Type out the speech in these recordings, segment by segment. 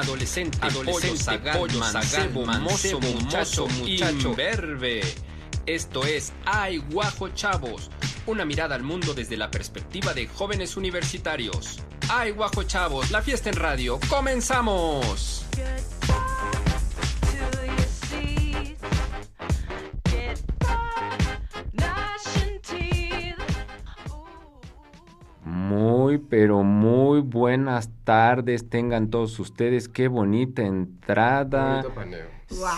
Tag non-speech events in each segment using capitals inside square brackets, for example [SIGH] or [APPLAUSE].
adolescente, adolescente, pollo, sagaz, mancebo, muchacho, muchacho, imberbe. Esto es Ay Guajo Chavos, una mirada al mundo desde la perspectiva de jóvenes universitarios. Ay Guajo Chavos, la fiesta en radio, comenzamos. Tardes tengan todos ustedes. Qué bonita entrada. Bonito paneo.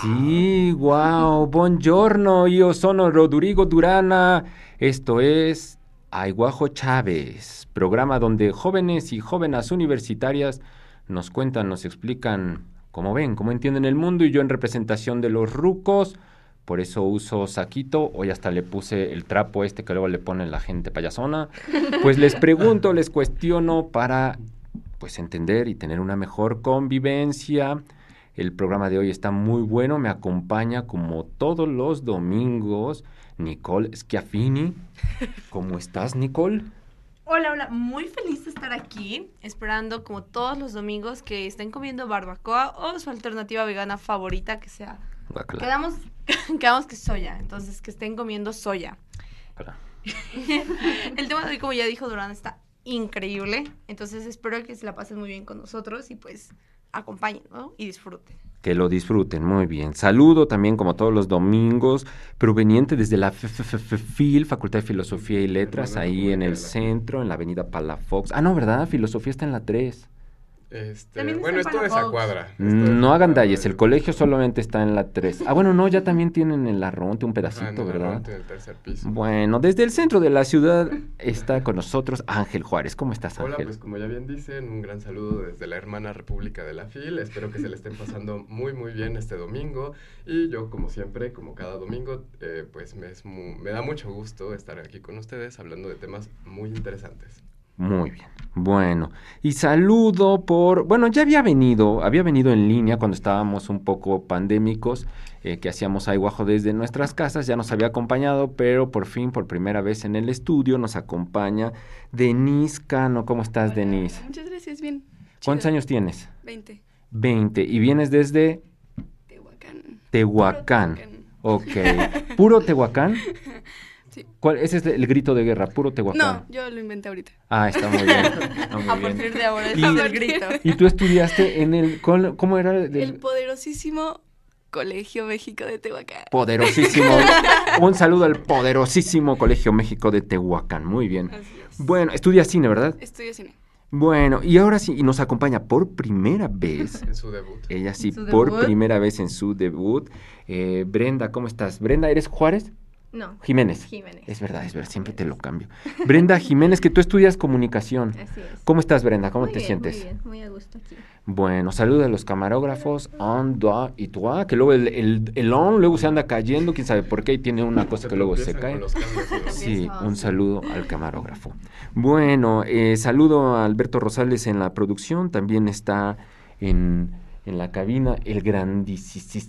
Sí, wow. Buongiorno, yo sono Rodrigo Durana. Esto es Aiguajo Chávez, programa donde jóvenes y jóvenes universitarias nos cuentan, nos explican cómo ven, cómo entienden el mundo y yo en representación de los rucos. Por eso uso saquito, hoy hasta le puse el trapo este que luego le pone la gente payasona. [LAUGHS] Pues les pregunto, les cuestiono para pues entender y tener una mejor convivencia. El programa de hoy está muy bueno, me acompaña como todos los domingos Nicole Schiaffini. [LAUGHS] ¿Cómo estás, Nicole? Hola, hola, muy feliz de estar aquí, esperando como todos los domingos que estén comiendo barbacoa o su alternativa vegana favorita que sea. Guácala. Quedamos, [LAUGHS] quedamos que soya, entonces que estén comiendo soya. [LAUGHS] El tema de hoy, como ya dijo Durán, está increíble, entonces espero que se la pasen muy bien con nosotros y pues acompañen, ¿no? Y disfruten. Que lo disfruten, muy bien. Saludo también, como todos los domingos, proveniente desde la FIL, Facultad de Filosofía y Letras, ahí en el centro, en la avenida Palafox. Ah, no, ¿verdad? Filosofía está en la 3. Este, bueno, en esto es a cuadra. Esto es No hagan cuadra dalles, de- el colegio solamente está en la 3. Ah, bueno, no, ya también tienen el Arronte, un Ah, pedacito, en el ¿verdad? En el tercer piso. Bueno, desde el centro de la ciudad está con nosotros Ángel Juárez. ¿Cómo estás, Hola, Ángel? pues como ya bien dicen, un gran saludo desde la hermana República de la FIL. Espero que se le estén pasando muy, muy bien este domingo. Y yo, como siempre, como cada domingo, eh, pues me, es mu- me da mucho gusto estar aquí con ustedes hablando de temas muy interesantes. Muy bien. Bueno, y saludo por, bueno, ya había venido, había venido en línea cuando estábamos un poco pandémicos, eh, que hacíamos aiguajo desde nuestras casas, ya nos había acompañado, pero por fin, por primera vez en el estudio, nos acompaña Denise Cano. ¿Cómo estás, Denise? Muchas gracias, bien. ¿Cuántos Chido. años tienes? 20. 20. Y vienes desde Tehuacán. Tehuacán. Puro Ok. ¿Puro Tehuacán? [LAUGHS] Sí. ¿Cuál? Ese es el grito de guerra, puro Tehuacán. No, yo lo inventé ahorita. Ah, está muy bien. [LAUGHS] está muy A bien. partir de ahora Y- es el grito. Y tú estudiaste en el, ¿cuál- ¿cómo era? Del- El poderosísimo Colegio México de Tehuacán. poderosísimo. [LAUGHS] Un saludo al poderosísimo Colegio México de Tehuacán. Muy bien. Así es. Bueno, estudia cine, ¿verdad? Estudio cine. Bueno, y ahora sí, y nos acompaña por primera vez. En su debut. Ella sí, por debut. primera vez en su debut. Eh, Brenda, ¿cómo estás? Brenda, ¿eres Juárez? No, Jiménez. Jiménez. Es verdad, es verdad, siempre te lo cambio. Brenda Jiménez, que tú estudias comunicación. Así es. ¿Cómo estás, Brenda? ¿Cómo Muy te bien, sientes? Muy bien, muy a gusto aquí. Bueno, saluda a los camarógrafos, on, doa y toi, que luego el, el, el on luego se anda cayendo, quién sabe por qué, y tiene una cosa que luego se cae. Sí, un saludo al camarógrafo. Bueno, eh, saludo a Alberto Rosales en la producción, también está en, en la cabina el grandísimo,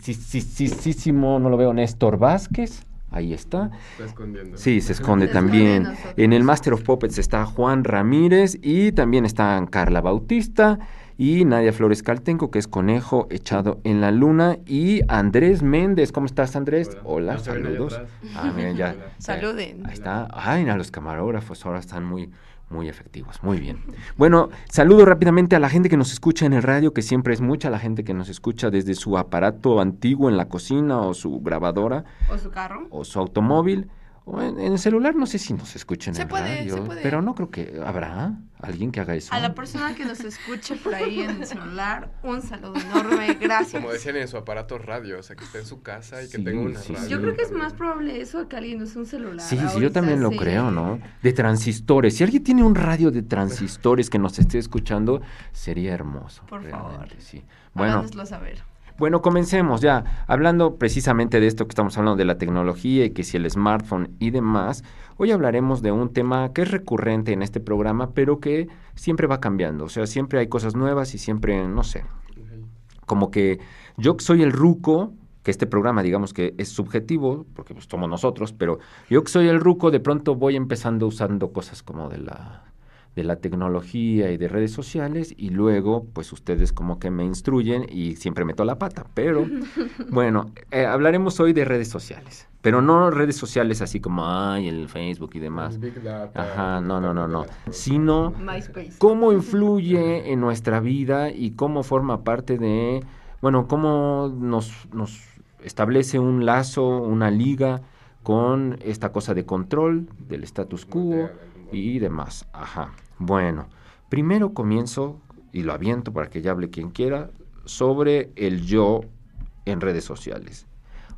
no lo veo, Néstor Vázquez, ahí está. Está escondiendo. Sí, se esconde Se también. En el Master of Puppets está Juan Ramírez y también están Carla Bautista y Nadia Flores Caltenco, que es conejo echado en la luna, y Andrés Méndez. ¿Cómo estás, Andrés? Hola, saludos. Ah, miren, ya. [LAUGHS] Saluden. Ahí está. Ay, a los camarógrafos ahora están muy, muy efectivos. Muy bien. Bueno, saludo rápidamente a la gente que nos escucha en el radio, que siempre es mucha la gente que nos escucha desde su aparato antiguo en la cocina o su grabadora O su carro. o su automóvil. O en, en el celular, no sé si nos escuchan en Se puede, radio, se puede. pero no creo que habrá alguien que haga eso. A la persona que nos escuche por ahí en el celular, un saludo enorme, gracias. Como decían en su aparato radio, o sea, que esté en su casa y que tenga una sí, radio. Yo creo que es más probable eso que alguien use un celular. Sí, sí, yo ahorita, también lo sí. creo, ¿no? De transistores. Si alguien tiene un radio de transistores que nos esté escuchando, sería hermoso. Por favor. Sí. Bueno, Háganoslo saber. Bueno, comencemos ya. Hablando precisamente de esto que estamos hablando de la tecnología y que si el smartphone y demás, hoy hablaremos de un tema que es recurrente en este programa, pero que siempre va cambiando. O sea, siempre hay cosas nuevas y siempre, no sé, como que yo soy el ruco, que este programa digamos que es subjetivo, porque pues somos nosotros, pero yo que soy el ruco, de pronto voy empezando usando cosas como de la de la tecnología y de redes sociales y luego pues ustedes como que me instruyen y siempre meto la pata. Pero [LAUGHS] bueno, eh, hablaremos hoy de redes sociales. Pero no redes sociales así como, ay, el Facebook y demás. Big Data, Ajá, no, no, no, no. Sino MySpace. cómo [LAUGHS] influye en nuestra vida y cómo forma parte de, bueno, cómo nos, nos establece un lazo, una liga con esta cosa de control del status quo Y demás. Ajá. Bueno, primero comienzo, y lo aviento para que ya hable quien quiera, sobre el yo en redes sociales.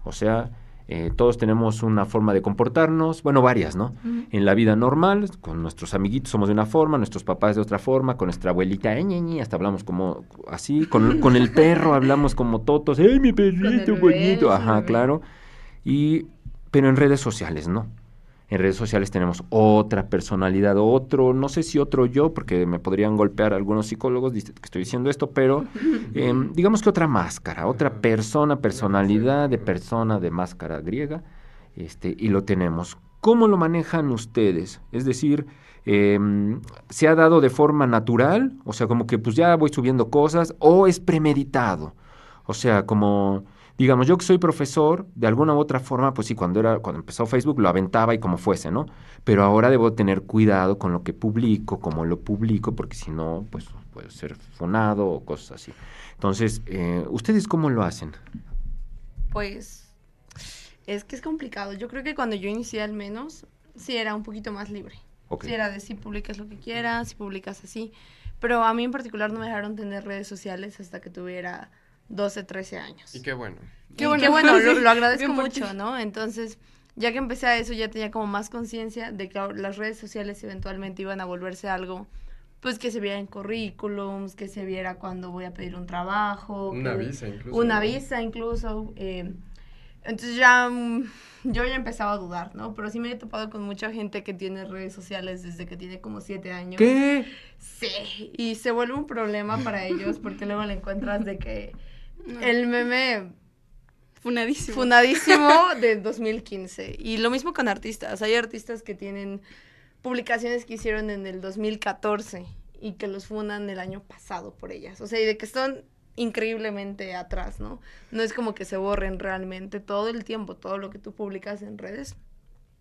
O sea, eh, todos tenemos una forma de comportarnos, bueno, varias, ¿no? En la vida normal, con nuestros amiguitos somos de una forma, nuestros papás de otra forma, con nuestra abuelita, "Eh, ñe, ñe", hasta hablamos como así, con, [LAUGHS] con el perro hablamos como totos, ¡ay, mi perrito bonito! Ajá, claro. Y, pero en redes sociales, no. En redes sociales tenemos otra personalidad, otro, no sé si otro yo, porque me podrían golpear algunos psicólogos que estoy diciendo esto, pero [LAUGHS] em, digamos que otra máscara, otra persona, personalidad de persona de máscara griega, este, y lo tenemos. ¿Cómo lo manejan ustedes? Es decir, em, ¿se ha dado de forma natural? O sea, como que pues ya voy subiendo cosas, o es premeditado. O sea, como, digamos, yo que soy profesor, de alguna u otra forma, pues sí, cuando era, cuando empezó Facebook lo aventaba y como fuese, ¿no? Pero ahora debo tener cuidado con lo que publico, cómo lo publico, porque si no, pues puede ser fonado o cosas así. Entonces, eh, ¿ustedes cómo lo hacen? Pues es que es complicado. Yo creo que cuando yo inicié al menos, sí era un poquito más libre. Ok. Sí era de si publicas lo que quieras, si publicas así. Pero a mí en particular no me dejaron tener redes sociales hasta que tuviera 12, 13 años. Y qué bueno. Qué bueno. qué bueno, lo, agradezco bien mucho, ¿no? Entonces, ya que empecé a eso, ya tenía como más conciencia de que las redes sociales eventualmente iban a volverse algo, pues que se viera en currículums, que se viera cuando voy a pedir un trabajo. Una que- visa incluso. Una ¿no? visa incluso. eh, entonces ya mm, yo ya empezaba a dudar, ¿no? Pero sí me he topado con mucha gente que tiene redes sociales desde que tiene como siete años. ¿Qué? Sí, y se vuelve un problema para ellos porque luego le encuentras de que No. el meme Funadísimo. fundadísimo [LAUGHS] de 2015. Y lo mismo con artistas. Hay artistas que tienen publicaciones que hicieron en el 2014 y que los fundan el año pasado por ellas. O sea, y de que están increíblemente atrás, ¿no? No es como que se borren realmente todo el tiempo, todo lo que tú publicas en redes,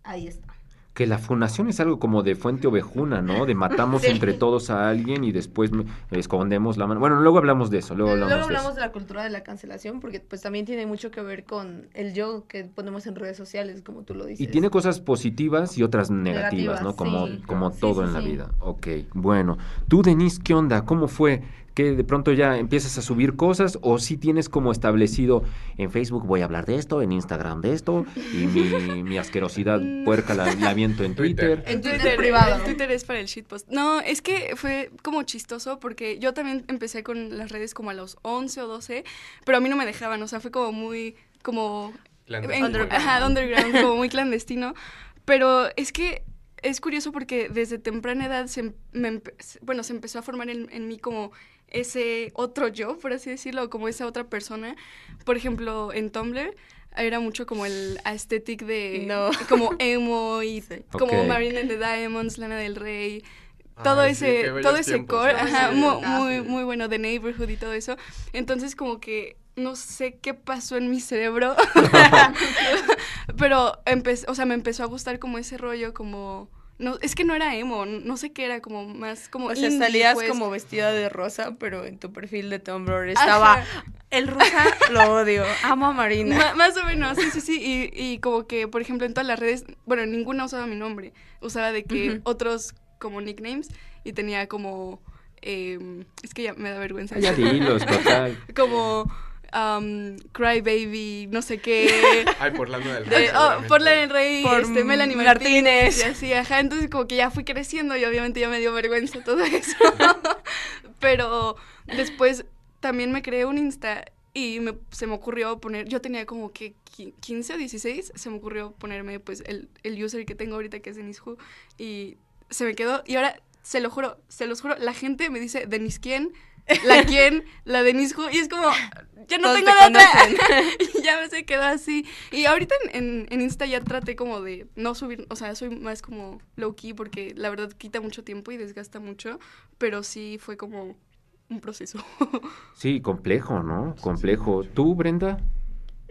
ahí está. Que la fundación es algo como de fuente ovejuna, ¿no? De matamos Sí. entre todos a alguien y después me- escondemos la mano. Bueno, luego hablamos de eso, luego hablamos, Luego de hablamos eso. de la cultura de la cancelación porque pues también tiene mucho que ver con el yo que ponemos en redes sociales, como tú lo dices. Y tiene cosas positivas y otras negativas, Negativas, ¿no? Como, sí. como Sí, todo en la vida. Ok, bueno. Tú, Denise, ¿qué onda? ¿Cómo fue? ¿Que de pronto ya empiezas a subir cosas o si tienes como establecido en Facebook voy a hablar de esto, en Instagram de esto y mi, [LAUGHS] mi asquerosidad puerca la, la aviento en Twitter. En Twitter privado. Twitter es para el shitpost. No, es que fue como chistoso porque yo también empecé con las redes como a los 11 o 12, pero a mí no me dejaban, o sea, fue como muy, como... Clandestino. en- ajá, underground, como muy clandestino. Pero es que es curioso porque desde temprana edad se, em- me empe- bueno, se empezó a formar en, en mí como ese otro yo, por así decirlo, como esa otra persona. Por ejemplo, en Tumblr era mucho como el aesthetic de No. [LAUGHS] como emo y Sí. como Ok. Marina and the Diamonds, Lana del Rey, todo Ay, ese todo ese tiempos, core, ¿no? ajá, Sí. Ah, muy, muy bueno, The Neighborhood y todo eso. Entonces como que no sé qué pasó en mi cerebro, [LAUGHS] [LAUGHS] pero empezó, o sea, me empezó a gustar como ese rollo como no, es que no era emo, no sé qué era, como más como O sea, indie, salías pues. como vestida de rosa, pero en tu perfil de Tumblr estaba Ajá. el rosa lo odio, amo a Marina. Ma- más o menos, sí, sí, sí. Y, y como que, por ejemplo, en todas las redes, bueno, ninguna usaba mi nombre. Usaba de que otros como nicknames y tenía como. em, es que ya me da vergüenza. Ya [LAUGHS] dilos, total. como. Um, Crybaby, no sé qué. [LAUGHS] Ay, por Lana del De, Rey. oh, por Lana del Rey, Por este, Melanie Martínez. Martínez. Y así, ajá. Entonces, como que ya fui creciendo y obviamente ya me dio vergüenza todo [LAUGHS] eso. Pero después también me creé un Insta y me- se me ocurrió poner, yo tenía como que qui- 15 o 16, se me ocurrió ponerme pues el, el user que tengo ahorita que es Denishu y se me quedó y ahora se lo juro, se los juro, la gente me dice Denis quién la quién, la Denisco, y es como, ya no Todos tengo te otra. [LAUGHS] y ya me se quedó así. Y ahorita en, en, en Insta ya traté como de no subir, o sea, soy más como low key porque la verdad quita mucho tiempo y desgasta mucho, pero sí fue como un proceso. [LAUGHS] Sí, complejo, ¿no? Complejo. ¿Tú, Brenda?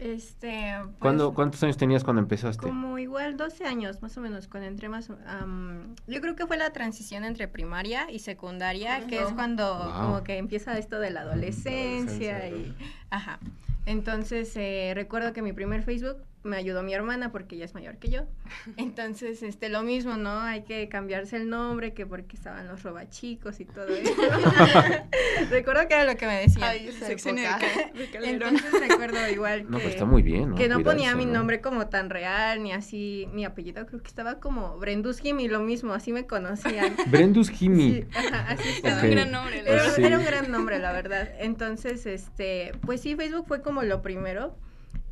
Este. pues, ¿Cuándo, ¿Cuántos años tenías cuando empezaste? Como igual 12 años, más o menos, cuando entré más... am, yo creo que fue la transición entre primaria y secundaria, que es cuando Wow. como que empieza esto de la adolescencia Adolescencia, y... Ajá. Entonces, eh, recuerdo que mi primer Facebook me ayudó mi hermana porque ella es mayor que yo. [LAUGHS] Entonces, este, lo mismo, ¿no? Hay que cambiarse el nombre, que porque estaban los robachicos y todo eso. [LAUGHS] recuerdo que era lo que me decían. Ay. [LAUGHS] Entonces recuerdo igual que... No, pues está muy bien, ¿no? Que no Cuidar ponía eso, mi ¿no? nombre como tan real, ni así, mi apellido creo que estaba como Brenduskim y lo mismo, así me conocían. Brendus Jimmy. Sí, ajá, así. Ok. un gran nombre, la Era, verdad. era un gran nombre, la verdad. Entonces, este, pues sí, Facebook fue como lo primero.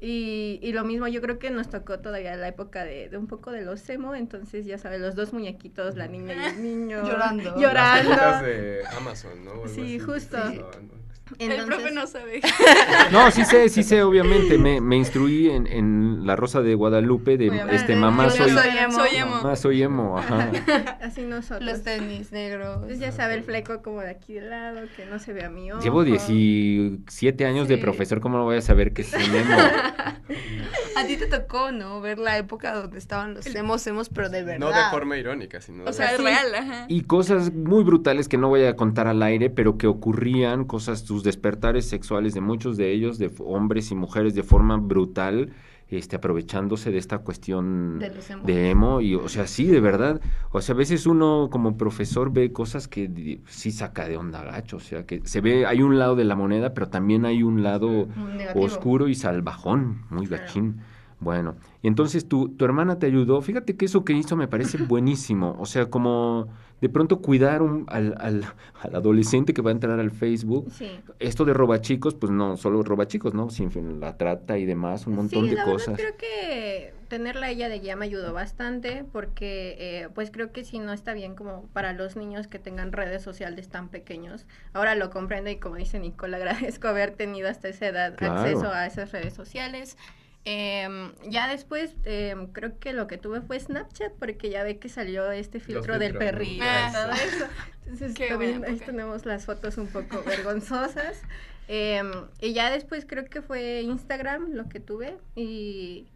Y, y lo mismo, yo creo que nos tocó todavía la época de, de un poco de los emo, entonces ya sabes, los dos muñequitos, la niña y el niño. [LAUGHS] Llorando. Las Llorando. cajitas de Amazon, ¿no? Sí, justo. utilizaban, ¿no? El Entonces- profe no sabe. [LAUGHS] No, sí sé, sí sé, obviamente. Me, me instruí en, en La Rosa de Guadalupe de Obviamente. este mamá Yo soy, soy emo. Soy emo. mamá soy emo, ajá. [LAUGHS] Así nosotros. Los tenis negros. Entonces ya sabe el fleco como de aquí de lado, que no se vea mi ojo. Llevo 17 años de Sí. profesor, ¿cómo no voy a saber que es un emo? [LAUGHS] A ti te tocó, ¿no? Ver la época donde estaban los emos, emos, pero de verdad. No de forma irónica, sino O de sea, es Sí. real, ajá. Y cosas muy brutales que no voy a contar al aire, pero que ocurrían, cosas, sus despertares sexuales de muchos de ellos, de hombres y mujeres, de forma brutal, este, aprovechándose de esta cuestión De emo. Y, o sea, sí, de verdad. O sea, a veces uno como profesor ve cosas que sí saca de onda gacho. O sea, que se ve, hay un lado de la moneda, pero también hay un lado negativo. oscuro y salvajón, muy Claro. Bueno, y entonces tu, tu hermana te ayudó. Fíjate que eso que hizo me parece [LAUGHS] buenísimo. O sea, como de pronto cuidar un- al, al, [LAUGHS] al adolescente que va a entrar al Facebook. Sí. Esto de robachicos, pues no, solo robachicos, ¿no? Sin fin, la trata y demás, un montón sí, de la cosas. Verdad, creo que tenerla ella de guía me ayudó bastante porque eh, pues creo que sí no está bien como para los niños que tengan redes sociales tan pequeños. Ahora lo comprendo y como dice Nicole, [LAUGHS] agradezco haber tenido hasta esa edad Claro. acceso a esas redes sociales. Em, ya después em, creo que lo que tuve fue Snapchat porque ya ve que salió este filtro del perrito Ah, y todo eso. Entonces Qué también buena ahí tenemos las fotos un poco [LAUGHS] vergonzosas. Em, y ya después creo que fue Instagram lo que tuve y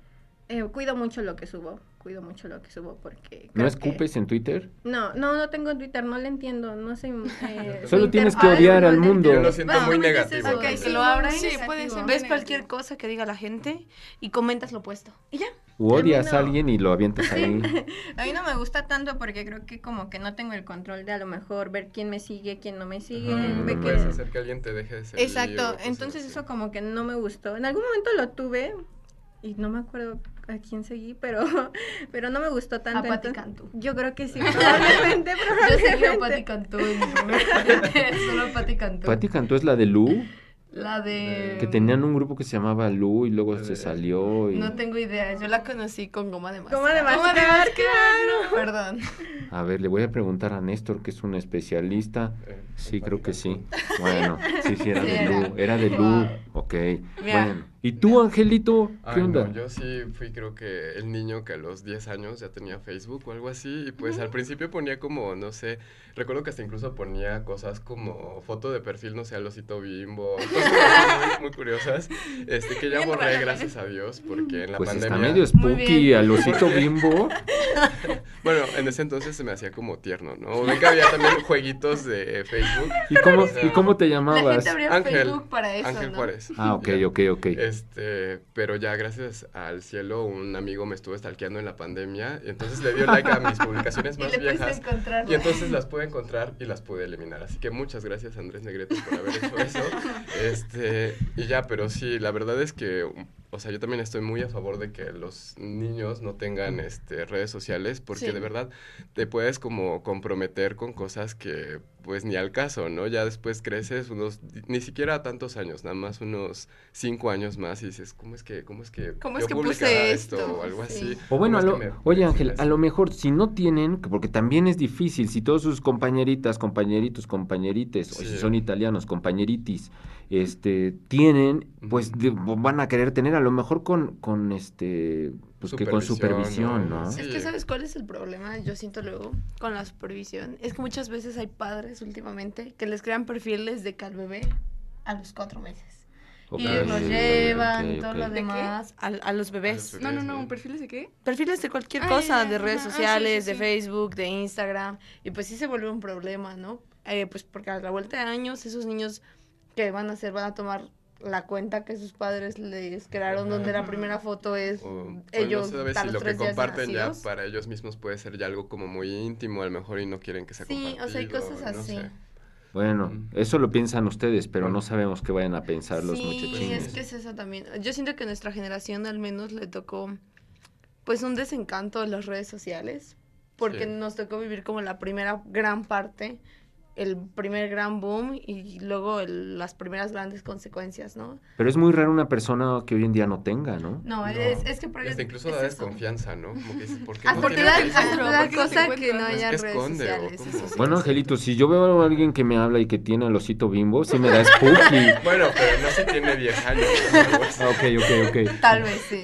eh, cuido mucho lo que subo, cuido mucho lo que subo porque... ¿No escupes en Twitter? No, no, no tengo Twitter, no le entiendo, no sé... eh, [LAUGHS] Solo tienes que odiar al mundo. Yo lo siento muy es negativo. que sí, lo abras, sí, puede ser ves negativo. cualquier cosa que diga la gente y comentas lo opuesto. Y ya. ¿O odias a no. alguien y lo avientas ahí? [LAUGHS] A mí no me gusta tanto porque creo que como que no tengo el control de a lo mejor ver quién me sigue, quién no me sigue, no que- puedes hacer que alguien te deje de seguir. Exacto, entonces eso como que no me gustó. En algún momento lo tuve y no me acuerdo a quién seguí, pero, [LAUGHS] pero no me gustó tanto. A Pati Cantú. Yo creo que sí, [LAUGHS] probablemente, Yo seguí a probablemente. Pati Cantú Twitter, [LAUGHS] solo a Pati Cantú. Pati Cantú es la de Lu, La de... que tenían un grupo que se llamaba Lu y luego se salió y... No tengo idea, yo la conocí con goma de mascar. Goma de Goma mascar, claro. Perdón. A ver, le voy a preguntar a Néstor, que es un especialista. Eh, Sí, creo que sí. Bueno, sí, sí, era Sí, de era. Lu. Era de Lu. Ok. Mira. Bueno. ¿Y tú, Angelito? ¿Qué Ay, onda? no, yo sí fui creo que el niño que a los 10 años ya tenía Facebook o algo así y pues al principio ponía como, no sé, recuerdo que hasta incluso ponía cosas como foto de perfil, no sé, al osito bimbo, cosas muy, muy curiosas, este que ya Bien borré raro, gracias a Dios porque en la Pues está pandemia... medio Muy spooky al osito [LAUGHS] bimbo. Bueno, en ese entonces se me hacía como tierno, ¿no? Ven que había también jueguitos de Facebook. ¿Y cómo, ¿y cómo te La llamabas? gente abría Ángel, Facebook para eso, Ángel ¿no? Juárez. Ah, ok, Ya. ok, ok. Este, pero ya gracias al cielo, un amigo me estuvo stalkeando en la pandemia y entonces le dio like a mis [LAUGHS] publicaciones Y más a viejas. Y entonces las pude encontrar y las pude eliminar. Así que muchas gracias Andrés Negrete por haber hecho eso. [LAUGHS] Este, y ya, pero sí, la verdad es que, o sea, yo también estoy muy a favor de que los niños no tengan este, redes sociales porque Sí. de verdad te puedes como comprometer con cosas que pues ni al caso, ¿no? Ya después creces unos, ni siquiera tantos años, nada más unos cinco años más y dices, ¿cómo es que, cómo es que ¿Cómo yo es que puse esto? esto? O algo Sí. así. O bueno, a ¿Cómo lo- es que me oye Ángel, a lo mejor si no tienen, que- porque también es difícil, si todos sus compañeritas, compañeritos, compañerites, o si son italianos, compañeritis, este, tienen, pues de- van a querer tener a lo mejor con, con este, pues que con Supervisión, ¿no? ¿no? Sí. Es que sabes cuál es el problema, yo siento luego con la supervisión, es que muchas veces hay padres últimamente que les crean perfiles de que al bebé a los cuatro meses. Y los ok, llevan, todo lo ¿De qué? demás, a, a los bebés. No, no, ¿no? ¿perfiles de qué? Perfiles de cualquier Ah, cosa, de redes. Ah, sí, sociales, sí, de sí. Facebook, de Instagram, y pues sí se vuelve un problema, ¿no? Eh, pues porque a la vuelta de años esos niños que van a hacer van a tomar la cuenta que sus padres les crearon donde la Ajá. primera foto es O, o ellos no sabes si lo que comparten ya para ellos mismos puede ser ya algo como muy íntimo, a lo mejor y no quieren que sea Sí, o sea, hay cosas no así. sé. Bueno, eso lo piensan ustedes, pero no sabemos qué vayan a pensar los sí, muchachines. es que es eso también. Yo siento que a nuestra generación al menos le tocó pues un desencanto de las redes sociales, porque Sí. nos tocó vivir como la primera gran parte, el primer gran boom y luego el- las primeras grandes consecuencias, ¿no? Pero es muy raro una persona que hoy en día no tenga, ¿no? No, No. Es, es que por Hasta incluso es da eso. desconfianza, ¿no? Como que dices, ¿por qué Hasta no te tiene da, Facebook? hasta te da ¿Por qué no te cosa que no encuentras? haya ¿qué redes esconde o sociales. eso sí Bueno, es Angelito, si yo veo a alguien que me habla y que tiene el osito bimbo, sí me da spooky. Bueno, pero no se tiene 10 años. ¿no? Ah, ok, ok, ok. Tal vez sí.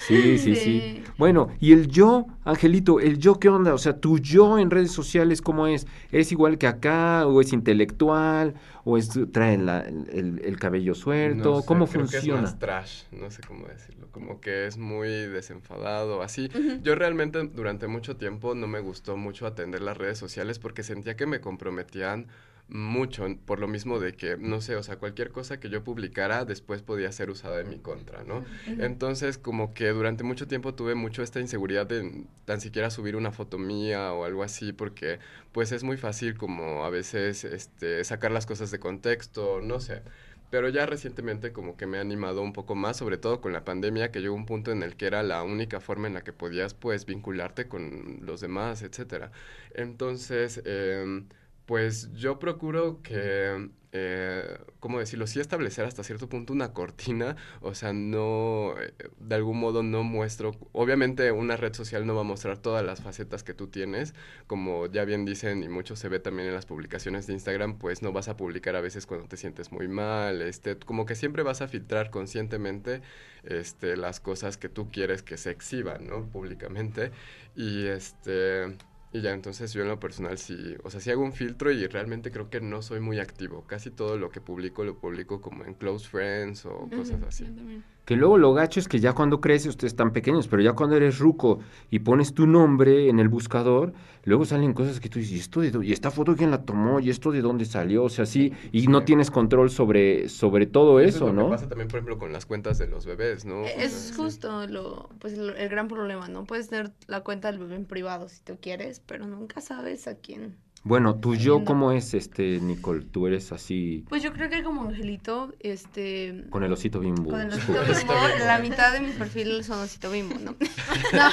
[LAUGHS] Sí, sí, sí. Sí. Bueno, y el yo, Angelito, el yo, ¿qué onda? O sea, tu yo en redes sociales, ¿cómo es? ¿Es igual que acá? ¿O es intelectual? ¿O es, trae la- el, el cabello suelto? No sé, ¿Cómo creo que es funciona? más trash, no sé cómo decirlo, como que es muy desenfadado, así. Yo realmente durante mucho tiempo no me gustó mucho atender las redes sociales porque sentía que me comprometían mucho, por lo mismo de que, no sé, o sea, cualquier cosa que yo publicara después podía ser usada en mi contra, ¿no? Entonces, como que durante mucho tiempo tuve mucho esta inseguridad de tan siquiera subir una foto mía o algo así, porque pues es muy fácil como a veces este, sacar las cosas de contexto, no sé. Pero ya recientemente como que me he animado un poco más, sobre todo con la pandemia, que llegó un punto en el que era la única forma en la que podías pues vincularte con los demás, etcétera. Entonces, em, pues yo procuro que, eh, ¿cómo decirlo? Sí establecer hasta cierto punto una cortina, o sea, no, eh, de algún modo no muestro, obviamente una red social no va a mostrar todas las facetas que tú tienes, como ya bien dicen y mucho se ve también en las publicaciones de Instagram, pues no vas a publicar a veces cuando te sientes muy mal, este, como que siempre vas a filtrar conscientemente este, las cosas que tú quieres que se exhiban, ¿no? Públicamente. Y este... Y ya, entonces yo en lo personal sí, o sea, sí hago un filtro y realmente creo que no soy muy activo. Casi todo lo que publico lo publico como en close friends o cosas así. Yo también. Que luego lo gacho es que ya cuando creces, ustedes están pequeños, pero ya cuando eres ruco y pones tu nombre en el buscador, luego salen cosas que tú dices, ¿y, esto de ¿y esta foto quién la tomó? ¿Y esto de dónde salió? O sea, sí, y no tienes control sobre, sobre todo Eso eso, es lo ¿no? que pasa también, por ejemplo, con las cuentas de los bebés, ¿no? O Es sea, justo lo, pues, lo- el gran problema, ¿no? Puedes tener la cuenta del bebé en privado si tú quieres, pero nunca sabes a quién. Bueno, tu yo. ¿cómo es, este, Nicole? Tú eres así, Pues yo creo que como Angelito, este... con el osito bimbo. Con el osito [LAUGHS] bimbo, la mitad de mi perfil son osito bimbo, ¿no? [LAUGHS] No,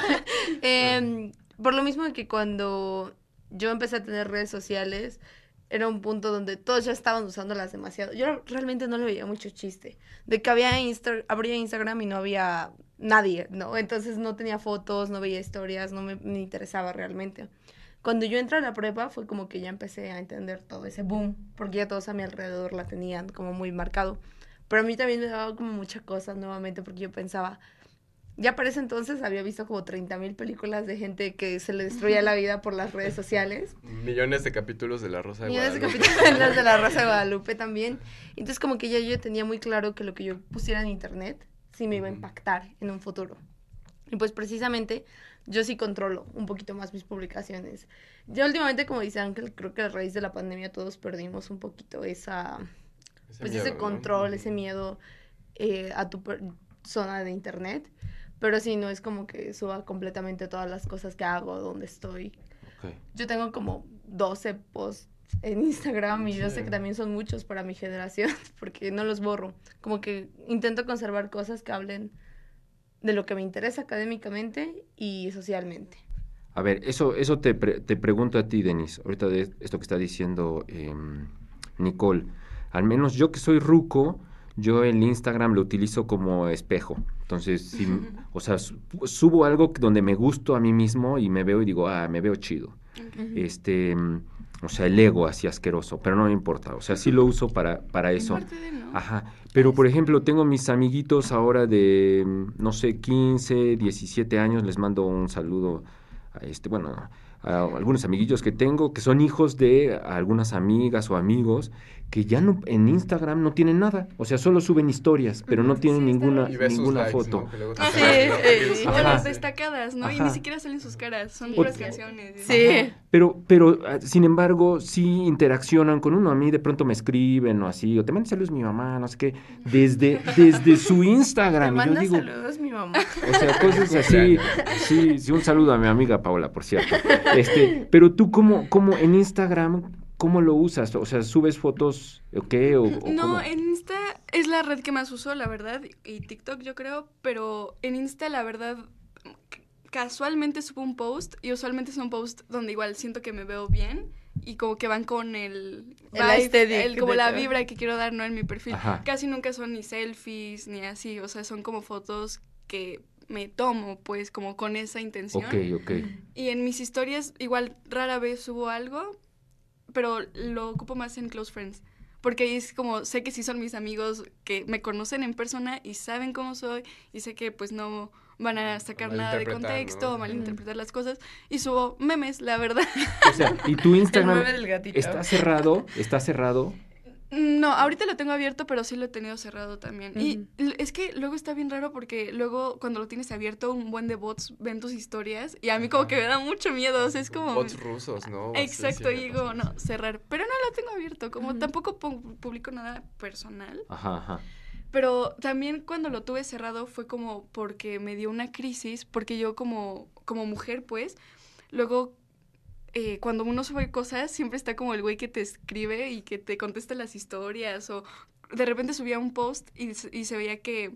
em, por lo mismo que cuando yo empecé a tener redes sociales, era un punto donde todos ya estaban usándolas demasiado. Yo realmente no le veía mucho chiste. De que había Insta abría Instagram y no había nadie, ¿no? Entonces no tenía fotos, no veía historias, no me, me interesaba realmente. Cuando yo entré a la prepa fue como que ya empecé a entender todo ese boom, porque ya todos a mi alrededor la tenían como muy marcado. Pero a mí también me daba como mucha cosa nuevamente porque yo pensaba, ya para ese entonces había visto como 30 mil películas de gente que se le destruía la vida por las redes sociales. Millones de capítulos de La Rosa de Millones de Guadalupe. capítulos de la Rosa de [LAUGHS] Guadalupe también. Entonces como que ya yo tenía muy claro que lo que yo pusiera en internet sí me iba a impactar en un futuro. Y pues precisamente yo sí controlo un poquito más mis publicaciones. Ya últimamente, como dice Ángel, creo que a raíz de la pandemia todos perdimos un poquito esa, Ese pues miedo, ese ¿no? control, ese miedo eh, a tu zona de internet. Pero sí, no es como que suba completamente todas las cosas que hago, donde estoy. Yo tengo como 12 posts en Instagram y yo sé Sí. que también son muchos para mi generación [LAUGHS] porque no los borro. Como que intento conservar cosas que hablen de lo que me interesa académicamente y socialmente. A ver, eso, eso te, pre- te pregunto a ti, Denis, ahorita de esto que está diciendo em, Nicole. Al menos yo que soy ruco, yo el Instagram lo utilizo como espejo. Entonces, si, [LAUGHS] o sea, su- subo algo donde me gusto a mí mismo y me veo y digo, ah, me veo chido. Este, mm, o sea, el ego así asqueroso, pero no me importa. O sea, sí lo uso para, para Es eso. parte de, ¿no? Ajá, pero por ejemplo, tengo mis amiguitos ahora de, mm, no sé, 15, 17 años, les mando un saludo a este, bueno, a algunos amiguillos que tengo que son hijos de algunas amigas o amigos que ya no en Instagram no tienen nada, o sea, solo suben historias, pero no tienen Sí, ninguna. Y ninguna likes, foto. ¿no? Te Sí, Y O Ajá. las destacadas, ¿no? Y Ajá. ni siquiera salen sus caras, son Sí. puras canciones. y- Sí. Pero, pero, ah, sin embargo, sí interaccionan con uno. A mí de pronto me escriben o así, o te mandan saludos mi mamá, no sé qué, desde, desde su [LAUGHS] Te Instagram. Y yo digo, saludos mi mamá. O sea, cosas así. Sí, sí, un saludo a mi amiga Paola, por cierto. Este, pero tú, ¿cómo, cómo en Instagram, cómo lo usas? O sea, ¿subes fotos o qué? O, o No, cómo? en Insta es la red que más uso, la verdad, y TikTok yo creo, pero en Insta la verdad casualmente subo un post y usualmente es un post donde igual siento que me veo bien y como que van con el, El vibe, aesthetic el- como la todo. vibra que quiero dar no en mi perfil. Ajá. Casi nunca son ni selfies ni así, o sea, son como fotos que me tomo pues como con esa intención. Ok, ok. Y en mis historias igual rara vez subo algo, pero lo ocupo más en close friends. Porque ahí es como, sé que sí son mis amigos que me conocen en persona y saben cómo soy y sé que pues no van a sacar nada de contexto ¿no? o malinterpretar las cosas. Y subo memes, la verdad. O sea, ¿y tu [LAUGHS] Instagram está cerrado? ¿Está cerrado? No, ahorita lo tengo abierto, pero sí lo he tenido cerrado también. Y es que luego está bien raro porque luego cuando lo tienes abierto, un buen de bots ven tus historias y a mí como que me da mucho miedo. O sea, es como... Bots rusos, ¿no? Exacto, y digo, no, cerrar. Pero no lo tengo abierto, como tampoco pu- publico nada personal. Ajá, ajá. Pero también cuando lo tuve cerrado fue como porque me dio una crisis, porque yo como, como mujer, pues, luego eh, cuando uno sube cosas, siempre está como el güey que te escribe y que te contesta las historias, o de repente subía un post y, se- y se veía que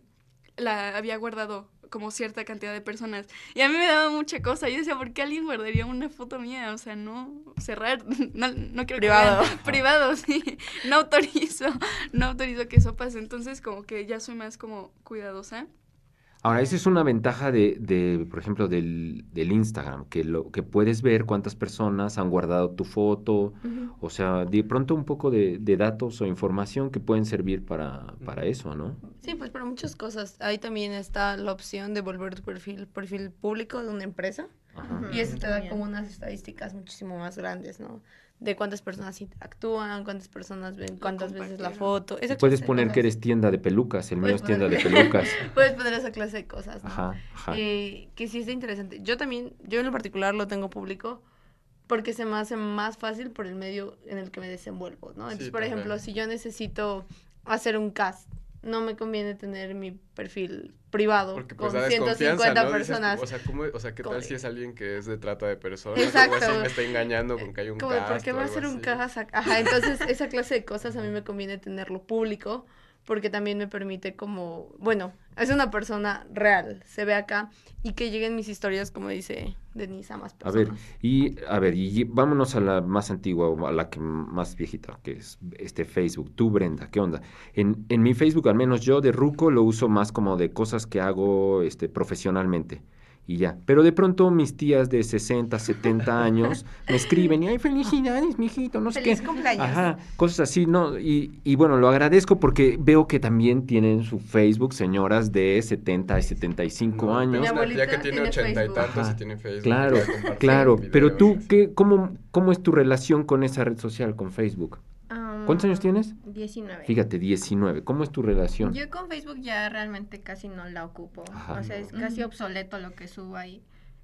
la había guardado como cierta cantidad de personas. Y a mí me daba mucha cosa. Yo decía, ¿por qué alguien guardaría una foto mía? O sea, no cerrar, [LAUGHS] no, no quiero que Privado. vean. [LAUGHS] Privado, [LAUGHS] sí. No autorizo, no autorizo que eso pase. Entonces, como que ya soy más como cuidadosa. Ahora, esa es una ventaja de, de, por ejemplo, del, del Instagram, que lo que puedes ver cuántas personas han guardado tu foto, o sea, de pronto un poco de, de datos o información que pueden servir para, para eso, ¿no? Sí, pues para muchas cosas. Ahí también está la opción de volver tu perfil, perfil público de una empresa. Ajá. Y eso te da como unas estadísticas muchísimo más grandes, ¿no? De cuántas personas interactúan, cuántas personas ven, cuántas veces la foto. esa Puedes poner que eres tienda de pelucas, el mío es tienda de [LAUGHS] pelucas. Puedes poner esa clase de cosas, ¿no? Ajá, ajá. Eh, que sí está interesante. Yo también, yo en lo particular lo tengo público porque se me hace más fácil por el medio en el que me desenvuelvo, ¿no? Entonces, Sí, por también. ejemplo, si yo necesito hacer un cast, no me conviene tener mi perfil privado Porque con pues desconfianza, 150 ¿no? Dices, personas. o sea, ¿cómo, o sea, ¿qué tal si es alguien que es de trata de personas? Exacto. Así me está engañando con que hay un ¿por qué va a ser un ac- Ajá, entonces [LAUGHS] esa clase de cosas a mí me conviene tenerlo público porque también me permite como, bueno, es una persona real, se ve acá y que lleguen mis historias, como dice Denise, a más A ver, personas. y a ver, y vámonos a la más antigua o a la que más viejita, que es este Facebook. Tú, Brenda, ¿qué onda? En, en mi Facebook, al menos yo de Ruco lo uso más como de cosas que hago este profesionalmente. Y ya. Pero de pronto mis tías de 60, 70 años me escriben y ay, felicidades, mijito, no sé Feliz qué. cumpleaños. Ajá, cosas así, ¿no? Y, y bueno, lo agradezco porque veo que también tienen su Facebook señoras de 70 y 75 No, años. Mi Ya, que tiene tiene ochenta y tantos Ajá. y tiene Facebook. Claro, claro. Pero tú. ¿qué, cómo, ¿cómo es tu relación con esa red social, con Facebook? ¿Cuántos años tienes? 19. Fíjate, 19. ¿Cómo es tu relación? Yo con Facebook ya realmente casi no la ocupo. Ajá. o sea, es casi obsoleto lo que subo ahí.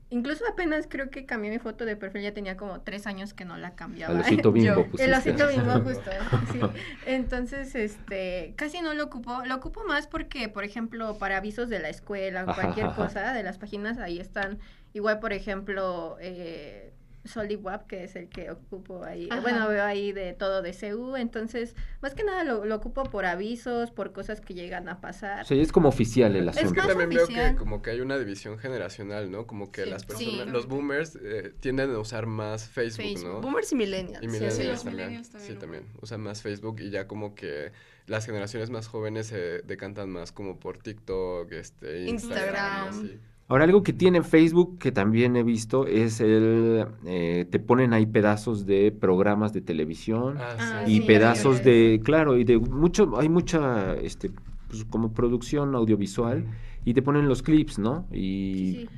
Incluso apenas creo que cambié mi foto de perfil, ya tenía como tres años que no la cambiaba. Al osito [LAUGHS] bimbo Yo. El osito bimbo, [LAUGHS] justo. Sí. Entonces, este, casi no lo ocupo. Lo ocupo más porque, por ejemplo, para avisos de la escuela o cualquier ajá. cosa de las páginas, ahí están. Igual, por ejemplo, eh, SolidWap, que es el que ocupo ahí. Ajá. Bueno, veo ahí de todo de CU, entonces, más que nada lo, lo ocupo por avisos, por cosas que llegan a pasar. Sea, es como oficial el Es Es asunto. que también veo que como que hay una división generacional, ¿no? Como que Sí. las Sí. personas, los boomers eh, tienden a usar más Facebook, Facebook. ¿no? Boomers y millennials. Y sí, millennials, sí. los también. millennials también Sí, también. Usan más Facebook y ya como que las generaciones más jóvenes se decantan más como por TikTok, este, Instagram. Instagram. así. Ahora, algo que tiene Facebook que también he visto es el... eh, te ponen ahí pedazos de programas de televisión Ah, Ah, y sí, pedazos sí. de... Claro, y de mucho... Hay mucha, este, pues, como producción audiovisual y te ponen los clips, ¿no? Y... Sí,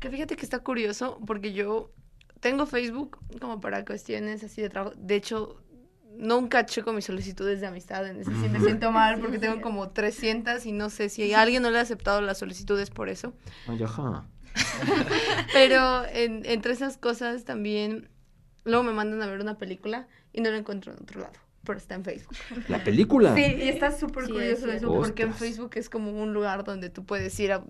Que fíjate que está curioso porque yo tengo Facebook como para cuestiones así de trabajo. De hecho, nunca checo mis solicitudes de amistad en ese sí me siento mal porque tengo como 300 y no sé si alguien no le ha aceptado las solicitudes por eso. Ay, ajá. [LAUGHS] Pero en- entre esas cosas también luego me mandan a ver una película y no la encuentro en otro lado, pero está en Facebook. La película. Sí, y está súper Sí, curioso es eso porque en. Facebook es como un lugar donde tú puedes ir a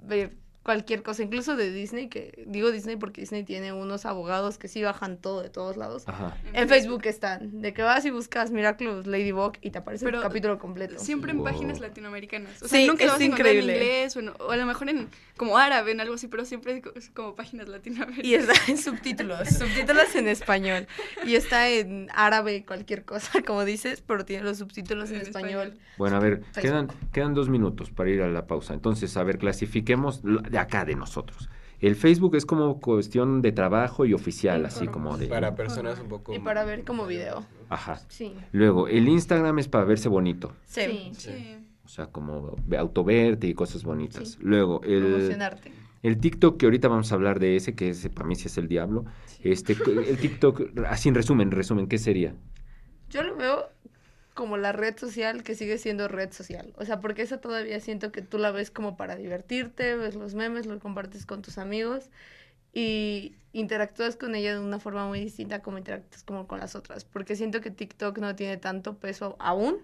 ver cualquier cosa, incluso de Disney, que digo Disney porque Disney tiene unos abogados que sí bajan todo de todos lados. Ajá. En Facebook están, de que vas y buscas Miraculous Ladybug y te aparece Pero el capítulo completo. Siempre en Wow. páginas latinoamericanas. O sea, Sí, nunca lo es vas a encontrar en increíble. inglés o, en- o a lo mejor en como árabe, en algo así, pero siempre es co- es como páginas latinoamericanas. Y está en subtítulos, subtítulos en español. Y está en árabe, cualquier cosa, [LAUGHS] como dices, pero tiene los subtítulos en, En español. español. Bueno, a ver, Facebook. quedan, quedan dos minutos para ir a la pausa. Entonces, a ver, clasifiquemos de acá de nosotros. El Facebook es como cuestión de trabajo y oficial, así como de... Para personas un poco... Y para ver como video. Ajá. sí. Luego, el Instagram es para verse bonito. Sí. Sí. Sí. O sea, como ve- autoverte y cosas bonitas. Sí. Luego, el, Promocionarte. el TikTok, que ahorita vamos a hablar de ese, que ese para mí sí es el diablo. Este, el TikTok, así en resumen, resumen, ¿qué sería? Yo lo veo como la red social que sigue siendo red social. O sea, porque esa todavía siento que tú la ves como para divertirte, ves los memes, lo compartes con tus amigos y interactúas con ella de una forma muy distinta como interactúas como con las otras. Porque siento que TikTok no tiene tanto peso aún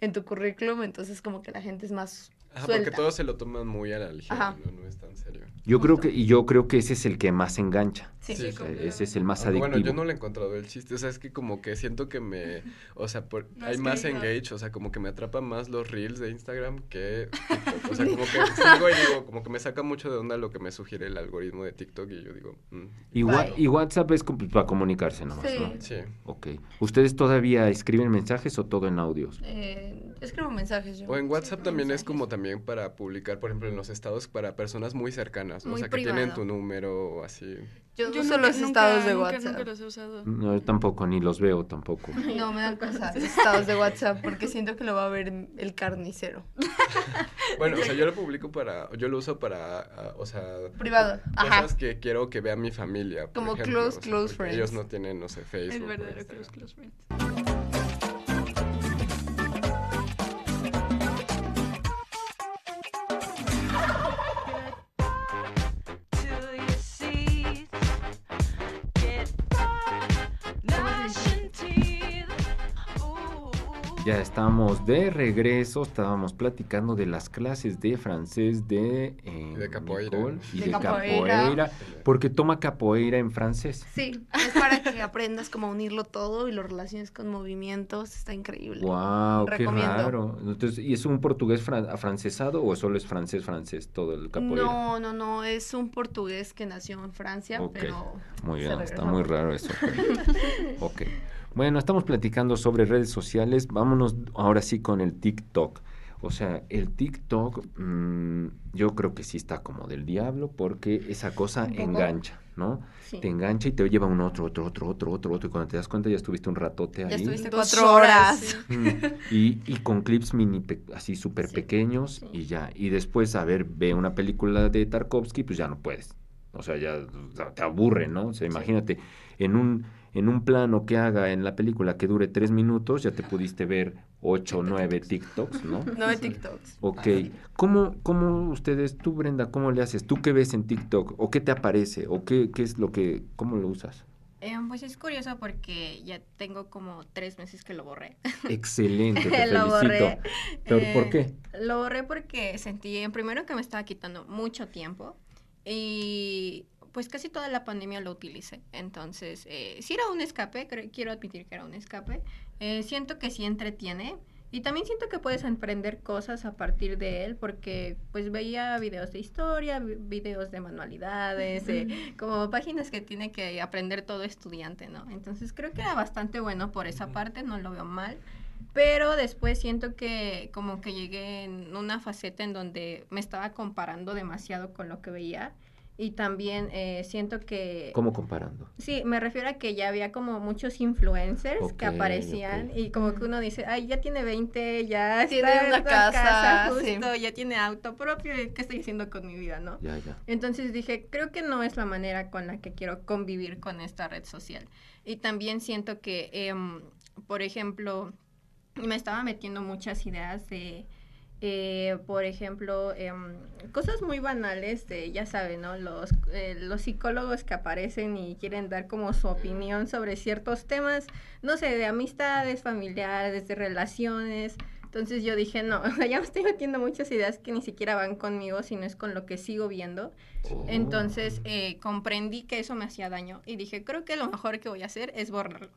en tu currículum, entonces como que la gente es más Ajá, suelta. porque todos se lo toman muy a la ligera, Ajá. ¿no? No es tan serio. Yo creo que, y yo creo que ese es el que más engancha. Sí, Sí, sí. Ese es el más adictivo. Bueno, yo no le he encontrado el chiste, o sea, es que como que siento que me, o sea, por- [LAUGHS] No hay más engage, o sea, como que me atrapa más los reels de Instagram que TikTok, o sea, como que [LAUGHS] sigo y digo, como que me saca mucho de onda lo que me sugiere el algoritmo de TikTok y yo digo, mm, Y, wa- Bye. y WhatsApp es como para comunicarse nomás, Sí. ¿no? sí. Ok. ¿Ustedes todavía escriben mensajes o todo en audios? Eh, escribo mensajes yo. O en WhatsApp también es como también para publicar, por ejemplo, en los estados para personas muy cercanas, ¿no? o Muy sea, que tienen tu número o así. Yo, Yo uso nunca- los nunca- estados de nunca- WhatsApp. Nunca los he usado. No, yo tampoco, ni los veo tampoco. [LAUGHS] No, me dan cosas los estados de WhatsApp porque siento que lo va a ver el carnicero. [LAUGHS] Bueno, o sea, yo lo publico para, yo lo uso para, ah, o sea, Privado, ajá. cosas que quiero que vea mi familia. por Como ejemplo, close, o sea, close porque Ellos friends. no tienen, no sé, Facebook. El verdadero close, close friends. Estamos de regreso, estábamos platicando de las clases de francés de, eh, De capoeira. Nicole y De de, capoeira. capoeira, porque toma capoeira en francés. Sí, es para que aprendas como a unirlo todo y lo relaciones con movimientos. Está increíble. Wow, qué Recomiendo. raro. Entonces, ¿y es un portugués fran- afrancesado o solo es francés francés todo el capoeira? No, no, no, es un portugués que nació en Francia, pero Muy bien, está muy raro eso. pero- [LAUGHS] ok. Bueno, estamos platicando sobre redes sociales. Vámonos ahora sí con el TikTok. O sea, el TikTok, mm, yo creo que sí está como del diablo porque esa cosa engancha, ¿no? Sí. Te engancha y te lleva un otro, otro, otro, otro, otro, otro. Y cuando te das cuenta ya estuviste un ratote ahí. Ya estuviste cuatro horas. sí. [LAUGHS] Mm, y, y con clips mini, pe- así súper Sí, pequeños sí. y ya. Y después, a ver, ve una película de Tarkovsky, pues ya no puedes. O sea, ya te aburre, ¿no? O sea, imagínate, en un, en un plano que haga en la película que dure tres minutos, ya te pudiste ver ocho o nueve TikToks, ¿no? [LAUGHS] Nueve TikToks. Ok, ¿Cómo, ¿cómo ustedes, tú Brenda, cómo le haces? ¿Tú qué ves en TikTok? ¿O qué te aparece? ¿O qué, qué es lo que, cómo lo usas? Eh, pues es curioso porque ya tengo como tres meses que lo borré. Excelente, [LAUGHS] te Lo felicito. borré. ¿Pero Eh, por qué? Lo borré porque sentí, en primero que me estaba quitando mucho tiempo y pues casi toda la pandemia lo utilicé. Entonces, eh, sí era un escape, quiero admitir que era un escape. Eh, siento que sí entretiene. Y también siento que puedes aprender cosas a partir de él, porque pues veía videos de historia, vi- videos de manualidades, de- como páginas que tiene que aprender todo estudiante, ¿no? Entonces creo que era bastante bueno por esa parte, no lo veo mal. Pero después siento que como que llegué en una faceta en donde me estaba comparando demasiado con lo que veía. Y también eh, siento que... ¿Cómo comparando? Sí, me refiero a que ya había como muchos influencers que aparecían y como que uno dice, ay, ya tiene 20, ya Tiene está en una casa, sí. justo, ya tiene auto propio, ¿qué estoy haciendo con mi vida, no? Ya, ya. Entonces dije, creo que no es la manera con la que quiero convivir con esta red social. Y también siento que, em, por ejemplo, me estaba metiendo muchas ideas de, eh, por ejemplo, em, cosas muy banales de, ya saben, ¿no? Los, eh, los psicólogos que aparecen y quieren dar como su opinión sobre ciertos temas, no sé, de amistades, familiares, de relaciones. Entonces yo dije, no, [LAUGHS] o sea, ya me estoy metiendo muchas ideas que ni siquiera van conmigo, sino es con lo que sigo viendo. Oh. Entonces eh, comprendí que eso me hacía daño y dije, creo que lo mejor que voy a hacer es borrarlo.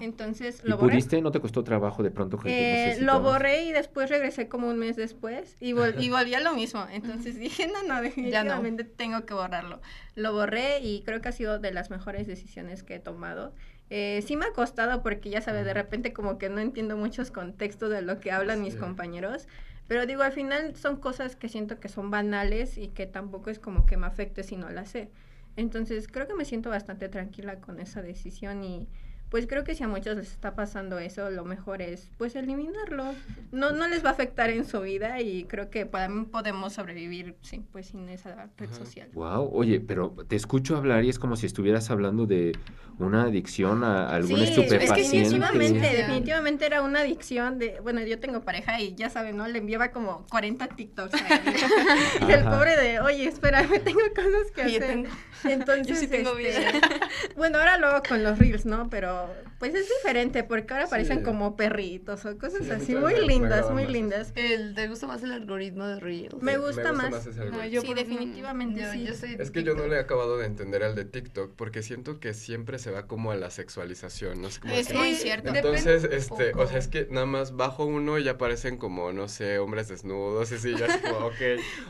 Entonces ¿Y lo borré. pudiste? ¿No te costó trabajo de pronto que Eh, lo borré y después regresé como un mes después y, vol- y volví a lo mismo. Entonces dije, no, no, definitivamente tengo que borrarlo. Lo borré y creo que ha sido de las mejores decisiones que he tomado. Eh, sí me ha costado porque ya sabes, de repente como que no entiendo muchos contextos de lo que hablan mis compañeros. Pero digo, al final son cosas que siento que son banales y que tampoco es como que me afecte si no las sé. Entonces creo que me siento bastante tranquila con esa decisión y pues creo que si a muchos les está pasando eso, lo mejor es pues eliminarlo. No, no les va a afectar en su vida y creo que podemos sobrevivir sí, pues sin esa red Ajá. social. Wow, oye, pero te escucho hablar y es como si estuvieras hablando de una adicción a algún Sí, es que estupefaciente. definitivamente, definitivamente era una adicción de, bueno, yo tengo pareja y ya saben, ¿no? Le enviaba como 40 TikToks a él. [LAUGHS] y el pobre de, oye, espérame, tengo cosas que Yo hacer. tengo- Entonces, [LAUGHS] Yo sí tengo este, vida. [LAUGHS] bueno, ahora luego con los reels, ¿no? Pero pues es diferente porque ahora Sí. aparecen como perritos o cosas Sí, así muy lindas, muy más lindas. El, ¿Te gusta más el algoritmo de Reels? Me gusta más. ese No, algoritmo. yo sí, definitivamente Yo, sí. yo soy Es que yo no le he acabado de entender al de TikTok porque siento que siempre se va como a la sexualización, no sé cómo Es muy cierto. Entonces, Depende este, o sea, es que nada más bajo uno y ya aparecen como, no sé, hombres desnudos y así, yo así como, ok,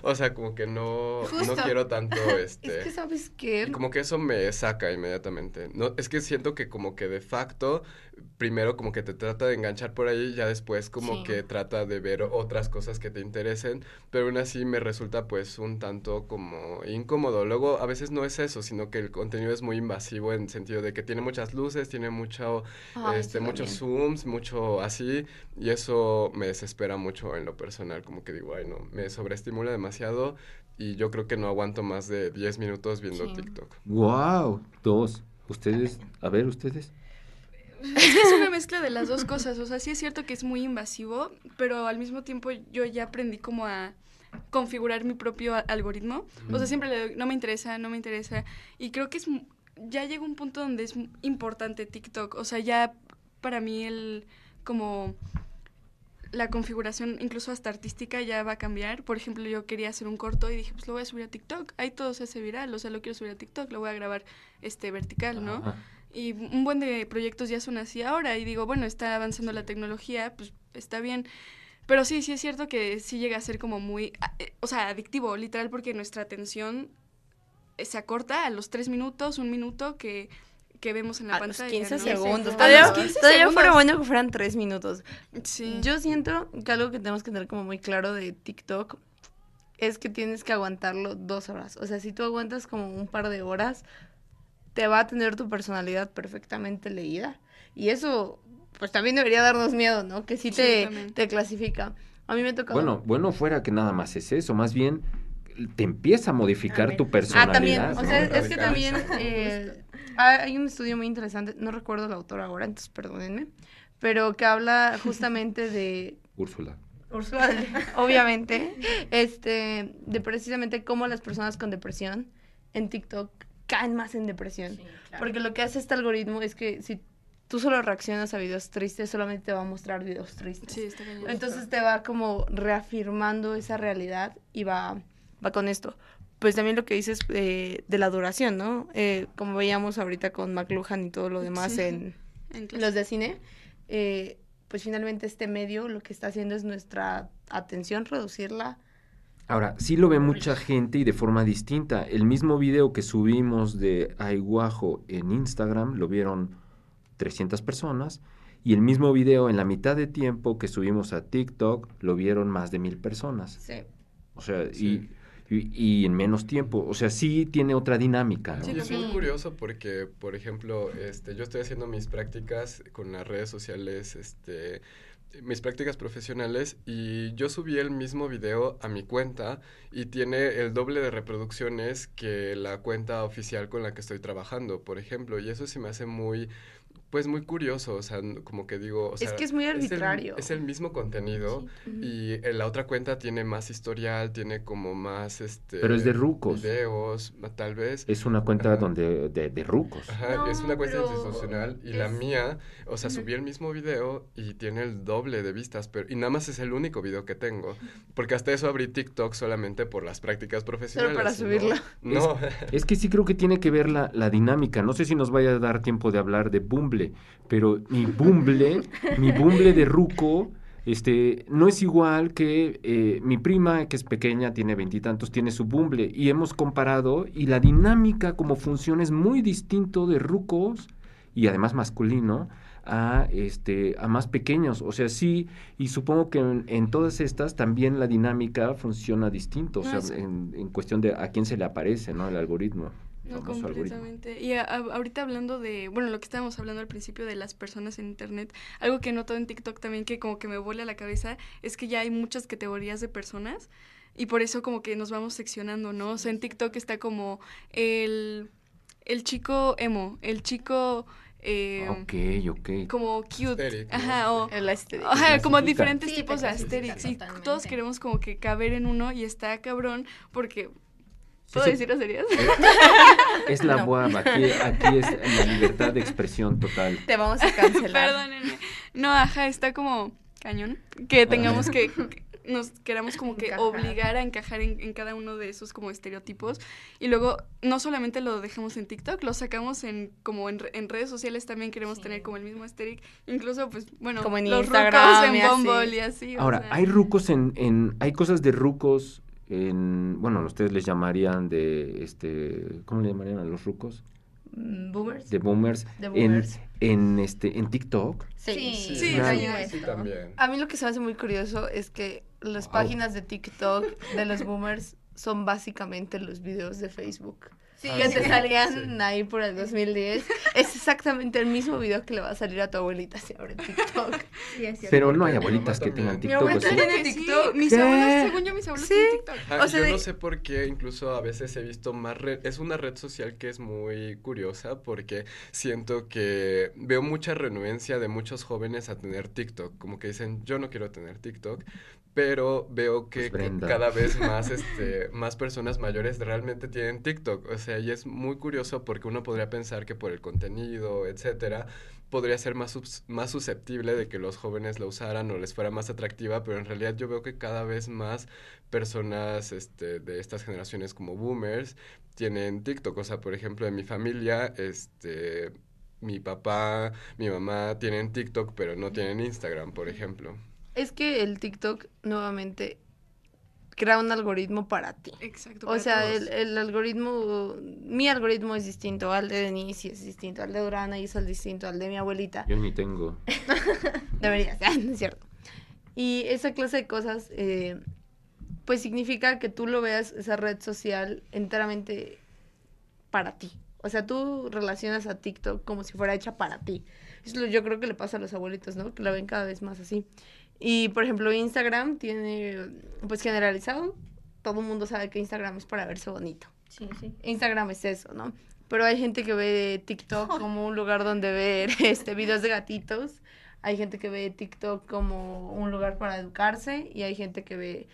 o sea, como que no, no quiero tanto, [LAUGHS] este, Es que, ¿sabes qué? y como que eso me saca inmediatamente. No, es que siento que como que de facto, primero como que te trata de enganchar por ahí, ya después como Sí. que trata de ver otras cosas que te interesen, pero aún así me resulta pues un tanto como incómodo. Luego a veces no es eso, sino que el contenido es muy invasivo en sentido de que tiene muchas luces, tiene mucho, Ay, este, sí, muchos también. zooms, mucho así, y eso me desespera mucho en lo personal, como que digo, ay no, me sobreestimula demasiado y yo creo que no aguanto más de 10 minutos viendo Sí. TikTok. Wow, dos. Ustedes, a ver, ustedes. Es que es una mezcla de las dos cosas. O sea, sí es cierto que es muy invasivo, pero al mismo tiempo yo ya aprendí como a configurar mi propio algoritmo. O sea, siempre le doy, no me interesa, no me interesa. Y creo que es, ya llega un punto donde es importante TikTok. O sea, ya para mí el, como la configuración, incluso hasta artística, ya va a cambiar. Por ejemplo, yo quería hacer un corto y dije, pues lo voy a subir a TikTok. Ahí todo se hace viral, o sea, lo quiero subir a TikTok, lo voy a grabar este vertical, ¿no? Ajá. Y un buen de proyectos ya son así ahora. Y digo, bueno, está avanzando la tecnología, pues está bien. Pero sí, sí es cierto que sí llega a ser como muy, eh, o sea, adictivo, literal, porque nuestra atención se acorta a los tres minutos, un minuto que, que vemos en la A los pantalla. 15 ¿no? segundos. Todavía, los 15 todavía segundos. fuera bueno que fueran tres minutos. Sí. Yo siento que algo que tenemos que tener como muy claro de TikTok es que tienes que aguantarlo dos horas. O sea, si tú aguantas como un par de horas, te va a tener tu personalidad perfectamente leída. Y eso, pues también debería darnos miedo, ¿no? Que sí te, te clasifica. A mí me toca... Bueno, bueno fuera que nada más es eso, más bien te empieza a modificar tu personalidad. Ah, también. O ¿no? sea, es que también [LAUGHS] eh, hay hay un estudio muy interesante, no recuerdo el autor ahora, entonces perdónenme, pero que habla [LAUGHS] justamente de Úrsula. Úrsula, [LAUGHS] obviamente, este, de precisamente cómo las personas con depresión en TikTok caen más en depresión. Porque lo que hace este algoritmo es que si tú solo reaccionas a videos tristes, solamente te va a mostrar videos tristes. Sí, está. Entonces te va como reafirmando esa realidad y va, va con esto. pues también lo que dices eh, de la duración, ¿no? Eh, como veíamos ahorita con McLuhan y todo lo demás Sí. en [LAUGHS] los de cine, eh, pues finalmente este medio lo que está haciendo es nuestra atención, reducirla. Ahora, sí lo ve mucha gente y de forma distinta. El mismo video que subimos de Aiguajo en Instagram lo vieron 300 personas y el mismo video en la mitad de tiempo que subimos a TikTok lo vieron más de mil personas. Sí. O sea, Sí. y, y, y en menos tiempo. O sea, sí tiene otra dinámica. ¿no? Sí, Y es muy curioso porque, por ejemplo, este, yo estoy haciendo mis prácticas con las redes sociales, este, mis prácticas profesionales y yo subí el mismo video a mi cuenta y tiene el doble de reproducciones que la cuenta oficial con la que estoy trabajando, por ejemplo, y eso se me hace muy, pues muy curioso, o sea, como que digo, o Es sea, que es muy arbitrario. Es el, mismo contenido y en la otra cuenta tiene más historial, tiene como más, este... Pero es de rucos. Videos, tal vez. Es una cuenta Ajá. donde de, de rucos. Ajá, No, es una cuenta institucional y la es- mía, o sea, subí el mismo video y tiene el doble de vistas, pero y nada más es el único video que tengo, porque hasta eso abrí TikTok solamente por las prácticas profesionales. para ¿no? subirlo. No, Es que sí creo que tiene que ver la, la dinámica. No sé si nos vaya a dar tiempo de hablar de Bumble, pero mi Bumble, mi Bumble de Ruco, este, no es igual que eh, mi prima, que es pequeña, tiene veintitantos, tiene su Bumble. Y hemos comparado y la dinámica como funciona es muy distinto de Rucos y además masculino a este a más pequeños o sea sí y supongo que en, en todas estas también la dinámica funciona distinto o sea en, en cuestión de a quién se le aparece no el algoritmo No, algoritmo. completamente. Y a- a- ahorita hablando de, bueno, lo que estábamos hablando al principio de las personas en Internet, algo que noto en TikTok también que como que me vuela la cabeza es que ya hay muchas categorías de personas y por eso como que nos vamos seccionando, ¿no? O sea, en TikTok está como el, el chico emo, el chico eh, ok ok como cute, ajá, o... El. Ajá, como diferentes Sí, tipos de aesthetics y totalmente. todos queremos como que caber en uno y está cabrón porque... ¿Puedo sí. decir groserías? es [LAUGHS] la No. aquí aquí es la libertad de expresión total Te vamos a cancelar. Perdónenme. No, ajá, está como cañón. Que tengamos que, que nos queramos como que Encajar. obligar a encajar en, en cada uno de esos como estereotipos. Y luego, no solamente lo dejamos en TikTok, lo sacamos en como en, en redes sociales también queremos Sí. tener como el mismo aesthetic. Incluso, pues, bueno, Como en los Instagram rucos y en así. Bumble y así. o ahora sea. hay rucos en, en hay cosas de rucos en bueno ustedes les llamarían de este cómo le llamarían a los rucos Mm, Boomers. de boomers, De en boomers. en este en TikTok Sí. Sí, Sí, sí, también. A mí lo que se me hace muy curioso es que las Wow. páginas de TikTok de los boomers son básicamente los videos de Facebook. Sí, que te salían Sí. ahí por el 2010. Es exactamente el mismo video que le va a salir a tu abuelita si abre TikTok. sí, es cierto. pero no hay Mi abuelitas que tengan. TikTok abuelita ¿o sí? tiene TikTok. Mis ¿Qué? abuelos, según yo, mis abuelos Sí. tienen TikTok. O sea, yo de- no sé por qué, incluso a veces he visto más red, es una red social que es muy curiosa porque siento que veo mucha renuencia de muchos jóvenes a tener TikTok, como que dicen, yo no quiero tener TikTok, pero veo que, Pues cada vez [LAUGHS] más, este, más personas mayores realmente tienen TikTok, o sea, y es muy curioso porque uno podría pensar que por el contenido, etcétera, podría ser más, más susceptible de que los jóvenes lo usaran o les fuera más atractiva, pero en realidad yo veo que cada vez más personas este, de estas generaciones como boomers tienen TikTok. O sea, por ejemplo, en mi familia, este, mi papá, mi mamá tienen TikTok, pero no tienen Instagram, por ejemplo. Es que el TikTok nuevamente crea un algoritmo para ti. Exacto. O para sea, todos. el, el algoritmo, mi algoritmo es distinto al de Denise y es distinto al de Durana y es al distinto al de mi abuelita. yo ni tengo [LAUGHS] Deberías, [LAUGHS] no es cierto. Y esa clase de cosas, eh, pues significa que tú lo veas, esa red social, enteramente para ti. O sea, tú relacionas a TikTok como si fuera hecha para ti. Eso yo creo que le pasa a los abuelitos, ¿no? Que la ven cada vez más así. Y, por ejemplo, Instagram tiene, pues generalizado, todo el mundo sabe que Instagram es para verse bonito. Sí, sí. Instagram es eso, ¿no? Pero hay gente que ve TikTok [LAUGHS] como un lugar donde ver [LAUGHS] este videos de gatitos. Hay gente que ve TikTok como un lugar para educarse y hay gente que ve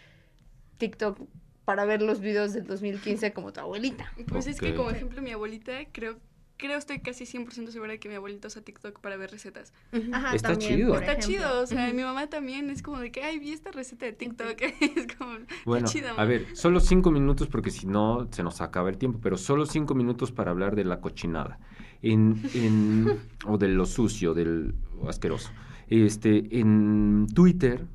TikTok para ver los videos del 2015 como tu abuelita. Pues es que como ejemplo mi abuelita creo creo, estoy casi 100% segura de que mi abuelito usa TikTok para ver recetas. Ajá, Está también, chido. Está ejemplo. chido, o sea, mi mamá también es como de que, ay, vi esta receta de TikTok. [LAUGHS] es como, Bueno, a ver, solo cinco minutos porque si no se nos acaba el tiempo, pero solo cinco minutos para hablar de la cochinada. En, en, [LAUGHS] o de lo sucio, del asqueroso. Este, en Twitter,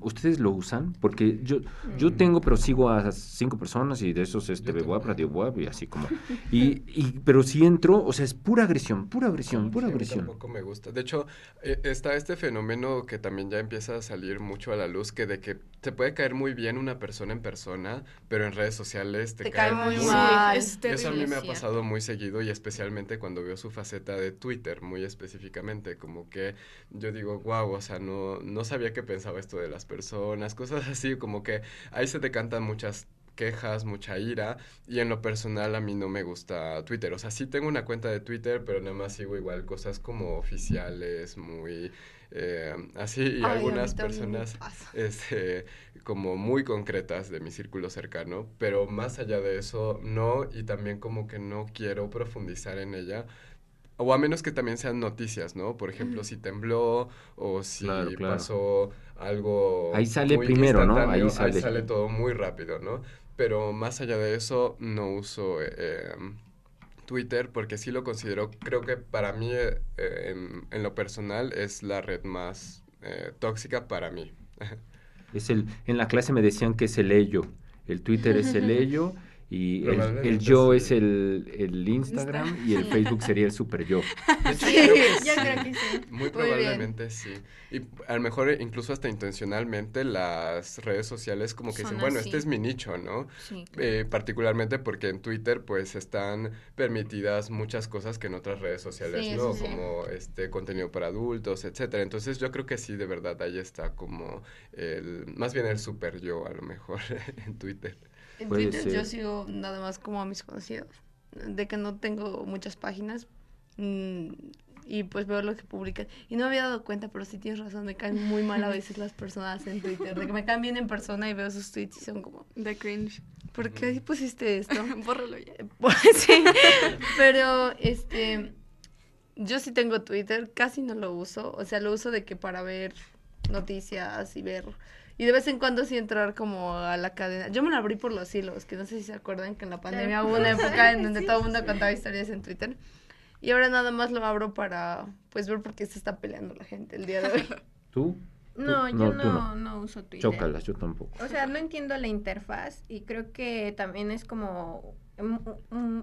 ¿ustedes lo usan? Porque yo, yo tengo, pero sigo a cinco personas y de esos, este, también. radio web y así como. [LAUGHS] Y, y, pero si entro, o sea, es pura agresión, pura agresión, pura Sí, a mí agresión. tampoco me gusta. De hecho, eh, está este fenómeno que también ya empieza a salir mucho a la luz, que de que te puede caer muy bien una persona en persona, pero en redes sociales te, Te cae muy mal. es eso a mí me ha pasado muy seguido y especialmente cuando veo su faceta de Twitter, muy específicamente, como que yo digo, wow, o sea, no, no sabía que pensaba esto de las personas, cosas [LAUGHS] así, como que ahí se decantan muchas quejas, mucha ira y en lo personal a mí no me gusta Twitter, o sea, sí tengo una cuenta de Twitter, pero nada más sigo igual cosas como oficiales, muy eh, así y Ay, algunas personas este, como muy concretas de mi círculo cercano, pero más allá de eso, no, y también como que no quiero profundizar en ella, o a menos que también sean noticias, ¿no? Por ejemplo, si tembló o si Claro, claro. pasó algo... Ahí sale muy primero, ¿no? instantáneo, Ahí sale. sale todo muy rápido, ¿no? Pero más allá de eso, no uso... eh, Twitter porque sí lo considero, creo que para mí eh, eh, en, en lo personal es la red más eh, tóxica para mí. [LAUGHS] Es el, en la clase me decían que es el ello. El Twitter es el [LAUGHS] ello y el, yo es el, el Instagram y el Facebook sería el super yo. Hecho, Sí, creo que Yo sí. creo que sí. Muy Muy probablemente sí. Y a lo mejor incluso hasta intencionalmente las redes sociales como que Son dicen, bueno, este es mi nicho, ¿no? Sí. Eh, particularmente porque en Twitter pues están permitidas muchas cosas que en otras redes sociales Sí, no, como este contenido para adultos, etcétera. Entonces yo creo que sí, de verdad, ahí está como el, más bien el super yo a lo mejor [LAUGHS] en Twitter. En Puede Twitter ser. yo sigo nada más como a mis conocidos. De que no tengo muchas páginas. mm, y pues veo lo que publican. Y no me había dado cuenta, pero sí tienes razón, me caen muy mal a veces las personas en Twitter. De que me caen bien en persona y veo sus tweets y son como, De cringe. ¿por qué pusiste esto? [LAUGHS] Bórralo ya. [LAUGHS] Pues sí, pero este, yo sí tengo Twitter, casi no lo uso, o sea, lo uso de que para ver noticias y ver, y de vez en cuando sí entrar como a la cadena. Yo me la abrí por los hilos, que no sé si se acuerdan que en la pandemia hubo una [LAUGHS] época en donde todo el mundo contaba historias en Twitter. Y ahora nada más lo abro para, pues, ver por qué se está peleando la gente el día de hoy. [LAUGHS] ¿Tú? No, Tú- yo no, no, no uso Twitter. Chócalas, yo tampoco. O sea, no entiendo la interfaz y creo que también es como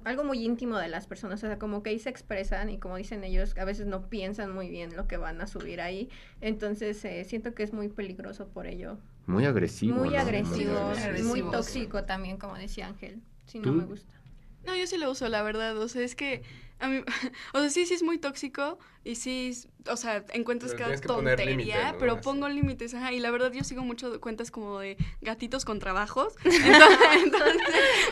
algo muy íntimo de las personas, o sea, como que ahí se expresan y como dicen ellos, a veces no piensan muy bien lo que van a subir ahí, entonces eh, siento que es muy peligroso por ello. Muy agresivo. muy ¿no? agresivo, agresivo. muy tóxico también, como decía Ángel, si no me gusta. No, yo sí lo uso, la verdad. O sea, es que a mí, [LAUGHS] o sea, sí, sí es muy tóxico y sí, es- o sea, encuentras Pero cada tontería, límite, ¿no? pero pongo límites, ajá. Y la verdad yo sigo mucho cuentas como de gatitos con trabajos. Entonces, [LAUGHS] entonces,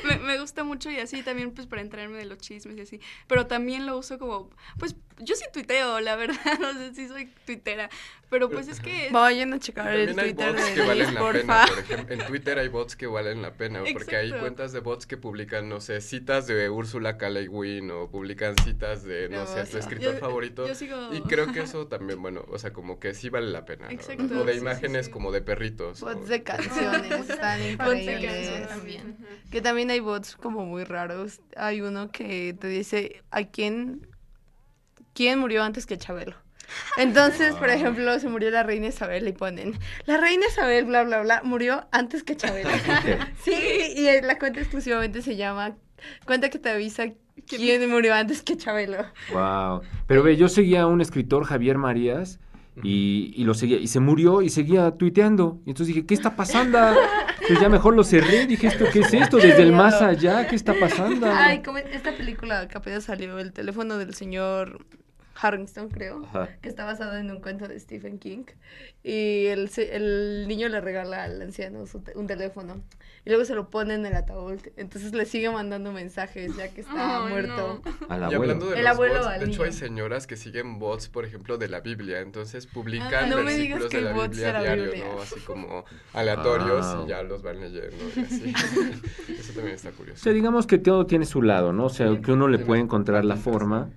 me, me gusta mucho y así también pues para enterarme de los chismes y así. Pero también lo uso como, pues yo sí tuiteo, la verdad, [LAUGHS] o sea, sí soy tuitera. Pero pues es que... [LAUGHS] Vayan a checar el También hay Twitter bots de que valen la pena, por ejemplo. En Twitter hay bots que valen la pena, porque hay cuentas de bots que publican, no sé, citas de Úrsula K. Le Guin o publican citas de, no sé, tu escritor yo- favorito. yo sigo- Y creo que [LAUGHS] eso también, bueno, o sea, como que sí vale la pena. Exacto. O de sí, sí, imanes sí. como de perritos. Bots o- de canciones, están Bots de increíbles. canciones también. Que también hay bots como muy raros. Hay uno que te dice a quién, quién murió antes que Chabelo. Entonces, por ejemplo, se murió la reina Isabel y ponen, la reina Isabel, bla, bla, bla, murió antes que Chabelo. [LAUGHS] [LAUGHS] sí, y la cuenta exclusivamente se llama cuenta que te avisa quién murió antes que Chabelo. Wow. Pero ve, yo seguía a un escritor, Javier Marías, y, y lo seguía, y se murió y seguía tuiteando. Y entonces dije, ¿qué está pasando? Entonces ya mejor lo cerré, dije, ¿esto qué es esto? Desde el más allá, ¿qué está pasando? Ay, como esta película que apenas salió, El teléfono del señor Harrington, creo, Ajá. que está basado en un cuento de Stephen King. Y el, se- el niño le regala al anciano su te- un teléfono. Y luego se lo pone en el ataúd. Entonces le sigue mandando mensajes ya que está Ay, muerto. Al Y abuelo. hablando de El los abuelo bots, al de hecho niño. hay señoras que siguen bots, por ejemplo, de la Biblia, entonces publican Ah, no me digas versículos que de la bots Biblia de la diario, Biblia. ¿no? Así como aleatorios Wow. y ya los van leyendo y así. [LAUGHS] Eso también está O curioso. sea, digamos que todo tiene su lado, ¿no? O sea, Sí, que uno le puede encontrar la forma,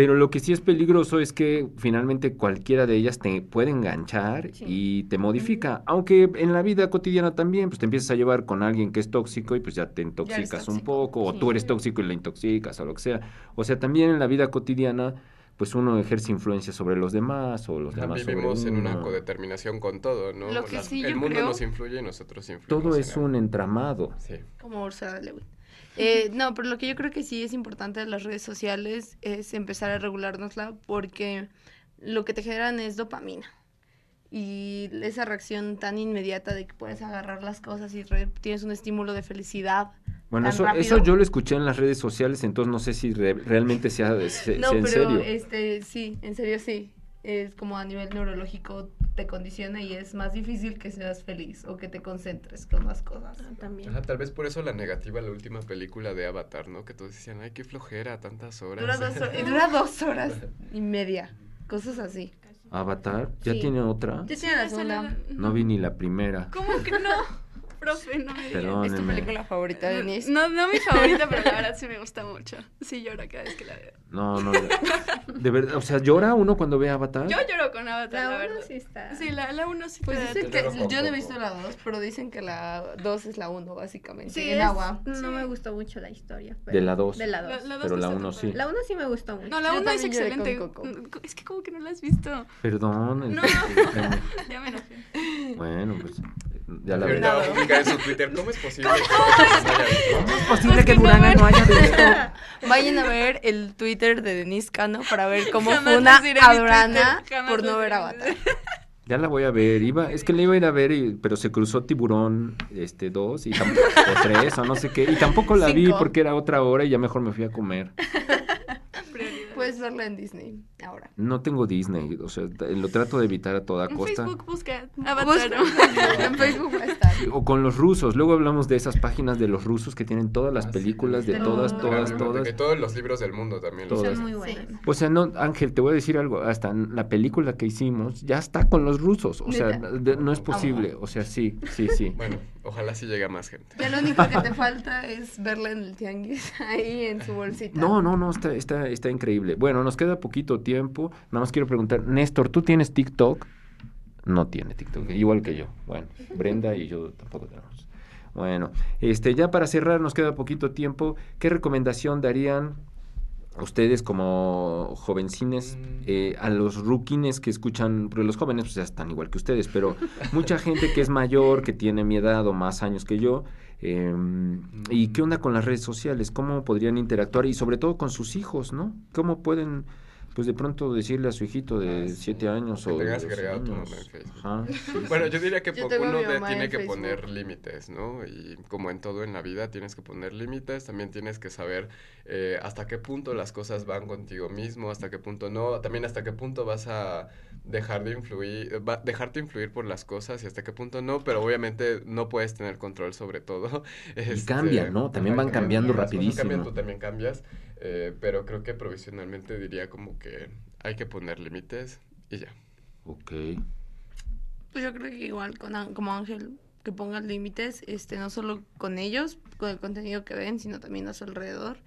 pero lo que sí es peligroso es que finalmente cualquiera de ellas te puede enganchar Sí. y te modifica. Aunque en la vida cotidiana también, pues te empiezas a llevar con alguien que es tóxico y pues ya te intoxicas un poco, o Sí. tú eres tóxico y le intoxicas o lo que sea. O sea, también en la vida cotidiana, pues uno ejerce influencia sobre los demás o los demás sobre vivimos en una codeterminación con todo, ¿no? Lo que Las- sí el mundo creo- nos influye y nosotros influimos. Todo es un entramado. Sí. Como Ursula Le Guin. Eh, no, pero lo que yo creo que sí es importante de las redes sociales es empezar a regulárnosla porque lo que te generan es dopamina. Y esa reacción tan inmediata de que puedes agarrar las cosas y re- tienes un estímulo de felicidad. Bueno, eso, rápido. eso yo lo escuché en las redes sociales, entonces no sé si re- realmente sea, se- No, sea en pero serio. este sí, en serio sí. Es como a nivel neurológico te condiciona y es más difícil que seas feliz o que te concentres con las cosas. Ah, También. Ajá, tal vez por eso la negativa a la última película de Avatar, ¿no? Que todos decían, ay, qué flojera, tantas horas. Dura dos, hor- y [LAUGHS] dura dos horas y media, cosas así. Avatar, ¿ya Sí. tiene otra? Ya tiene la segunda. No vi ni la primera. ¿Cómo que no? [LAUGHS] Profe, no me digas. ¿Es tu película favorita, Denise? No, no mi favorita, pero la [LAUGHS] verdad sí me gusta mucho. Sí lloro cada vez que la veo. No, no. De verdad, o sea, ¿llora uno cuando ve Avatar? Yo lloro con Avatar, la, La verdad. uno sí está. Sí, la, la uno sí Pues te dicen que Yo no he visto la 2, pero dicen que la 2 es la 1, básicamente. Sí, en es- agua. No Sí. me gustó mucho la historia. pero- De la dos. De la La- 2. la dos Pero la uno sí. La 1 sí me gustó mucho. No, la 1 es excelente. Es que como que no la has visto. Perdón. el- No. el- [LAUGHS] Ya me enojé. Bueno, pues ya la verdad. va a publicar en su Twitter, ¿cómo es posible que? ¿Cómo es posible que Durana no haya visto? [LAUGHS] Vayan a ver el Twitter de Denise Cano para ver cómo les diré a Durana por no ver Avatar. [LAUGHS] Ya la voy a ver. Iba, es que la iba a ir a ver, y- pero se cruzó Tiburón este, 2 y tam- o 3 o no sé qué. Y tampoco la vi Cinco. porque era otra hora y ya mejor me fui a comer. [LAUGHS] Puedes verla en Disney ahora. No tengo Disney, o sea, lo trato de evitar a toda En costa. Facebook busca Avatar. [LAUGHS] en Facebook va a estar. O con los rusos. Luego hablamos de esas páginas de los rusos que tienen todas las Ah, películas de De todas, todas, todas. De todos los libros del mundo también. los Todas. Son muy Sí. buenas. O sea, no, Ángel, te voy a decir algo. Hasta en la película que hicimos ya está con los rusos. O sea, no es posible. O sea, sí, sí, sí. Bueno, ojalá sí llegue a más gente. Ya lo único que te [LAUGHS] falta es verla en el tianguis, [LAUGHS] ahí en su bolsita. No, no, no, está, está, está increíble. Bueno, nos queda poquito tiempo. Nada más quiero preguntar, Néstor, ¿tú tienes TikTok? No tiene TikTok, igual que yo. Bueno, Brenda y yo tampoco tenemos. Bueno, este, ya para cerrar, nos queda poquito tiempo. ¿Qué recomendación darían ustedes como jovencines Mm. eh, a los rookies que escuchan? Porque los jóvenes pues, ya están igual que ustedes, pero mucha gente que es mayor, que tiene mi edad o más años que yo. eh, ¿Y qué onda con las redes sociales? ¿Cómo podrían interactuar? Y sobre todo con sus hijos, ¿no? ¿Cómo pueden, pues de pronto decirle a su hijito de Ah, sí. siete años Que o tengas agregado tu mamá en Facebook. Ajá, sí, [LAUGHS] Bueno, sí. yo diría que Yo uno de- tiene en que Facebook. poner límites, ¿no? Y como en todo en la vida, tienes que poner límites, también tienes que saber eh, hasta qué punto las cosas van contigo mismo, hasta qué punto no, también hasta qué punto vas a dejar de influir, va- dejarte influir por las cosas y hasta qué punto no, pero obviamente no puedes tener control sobre todo. [LAUGHS] Y cambian, ¿no? También van cambiando cambian, rapidísimo. tú también cambias, eh, pero creo que provisionalmente diría como que hay que poner límites y ya. Ok. Pues yo creo que igual con, como Ángel, que pongan límites, este, no solo con ellos, con el contenido que ven, sino también a su alrededor.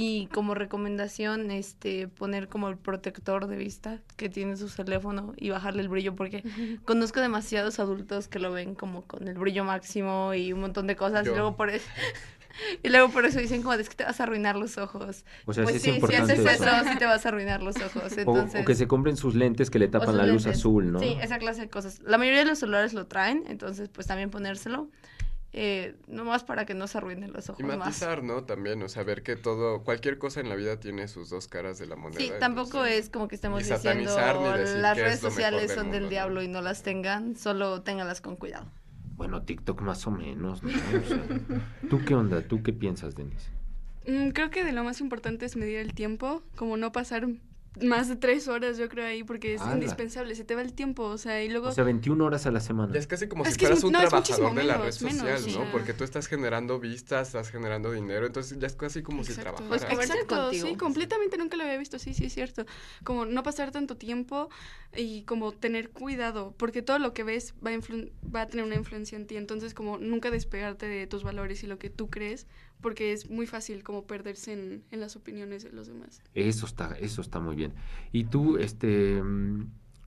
Y como recomendación, este, poner como el protector de vista que tiene su teléfono y bajarle el brillo, porque conozco demasiados adultos que lo ven como con el brillo máximo y un montón de cosas, Yo. y luego por eso... [LAUGHS] Y luego por eso dicen como, es que te vas a arruinar los ojos. O sea, pues sí es si haces eso. eso, sí te vas a arruinar los ojos. O- Entonces, o, que se compren sus lentes que le tapan la luz lentes. azul, ¿no? Sí, esa clase de cosas. La mayoría de los celulares lo traen, entonces pues también ponérselo. Eh, nomás para que no se arruinen los ojos Y más. matizar, ¿no? También, o sea, ver que todo, cualquier cosa en la vida tiene sus dos caras de la moneda. Sí, tampoco entonces- es como que estemos ni diciendo ni decir las redes sociales del son del diablo y no las tengan, solo ténganlas con cuidado. Bueno, TikTok más o menos, ¿no? O sea, ¿Tú qué onda? ¿Tú qué piensas, Denise? Mm, Creo que de lo más importante es medir el tiempo, como no pasar más de tres horas, yo creo, ahí, porque es indispensable, se te va el tiempo, o sea, y luego... O sea, 21 horas a la semana. Ya es casi como Es si fueras un no, trabajador de la red menos, social, menos, ¿no? o sea. Porque tú estás generando vistas, estás generando dinero, entonces ya es casi como si Exacto. trabajaras. Pues Exacto, contigo. sí, completamente nunca lo había visto, sí, sí, es cierto. Como no pasar tanto tiempo y como tener cuidado, porque todo lo que ves va a, influ- va a tener una influencia en ti, entonces como nunca despegarte de tus valores y lo que tú crees, porque es muy fácil como perderse en, en las opiniones de los demás. Eso está, eso está muy bien. Y tú, este, mm,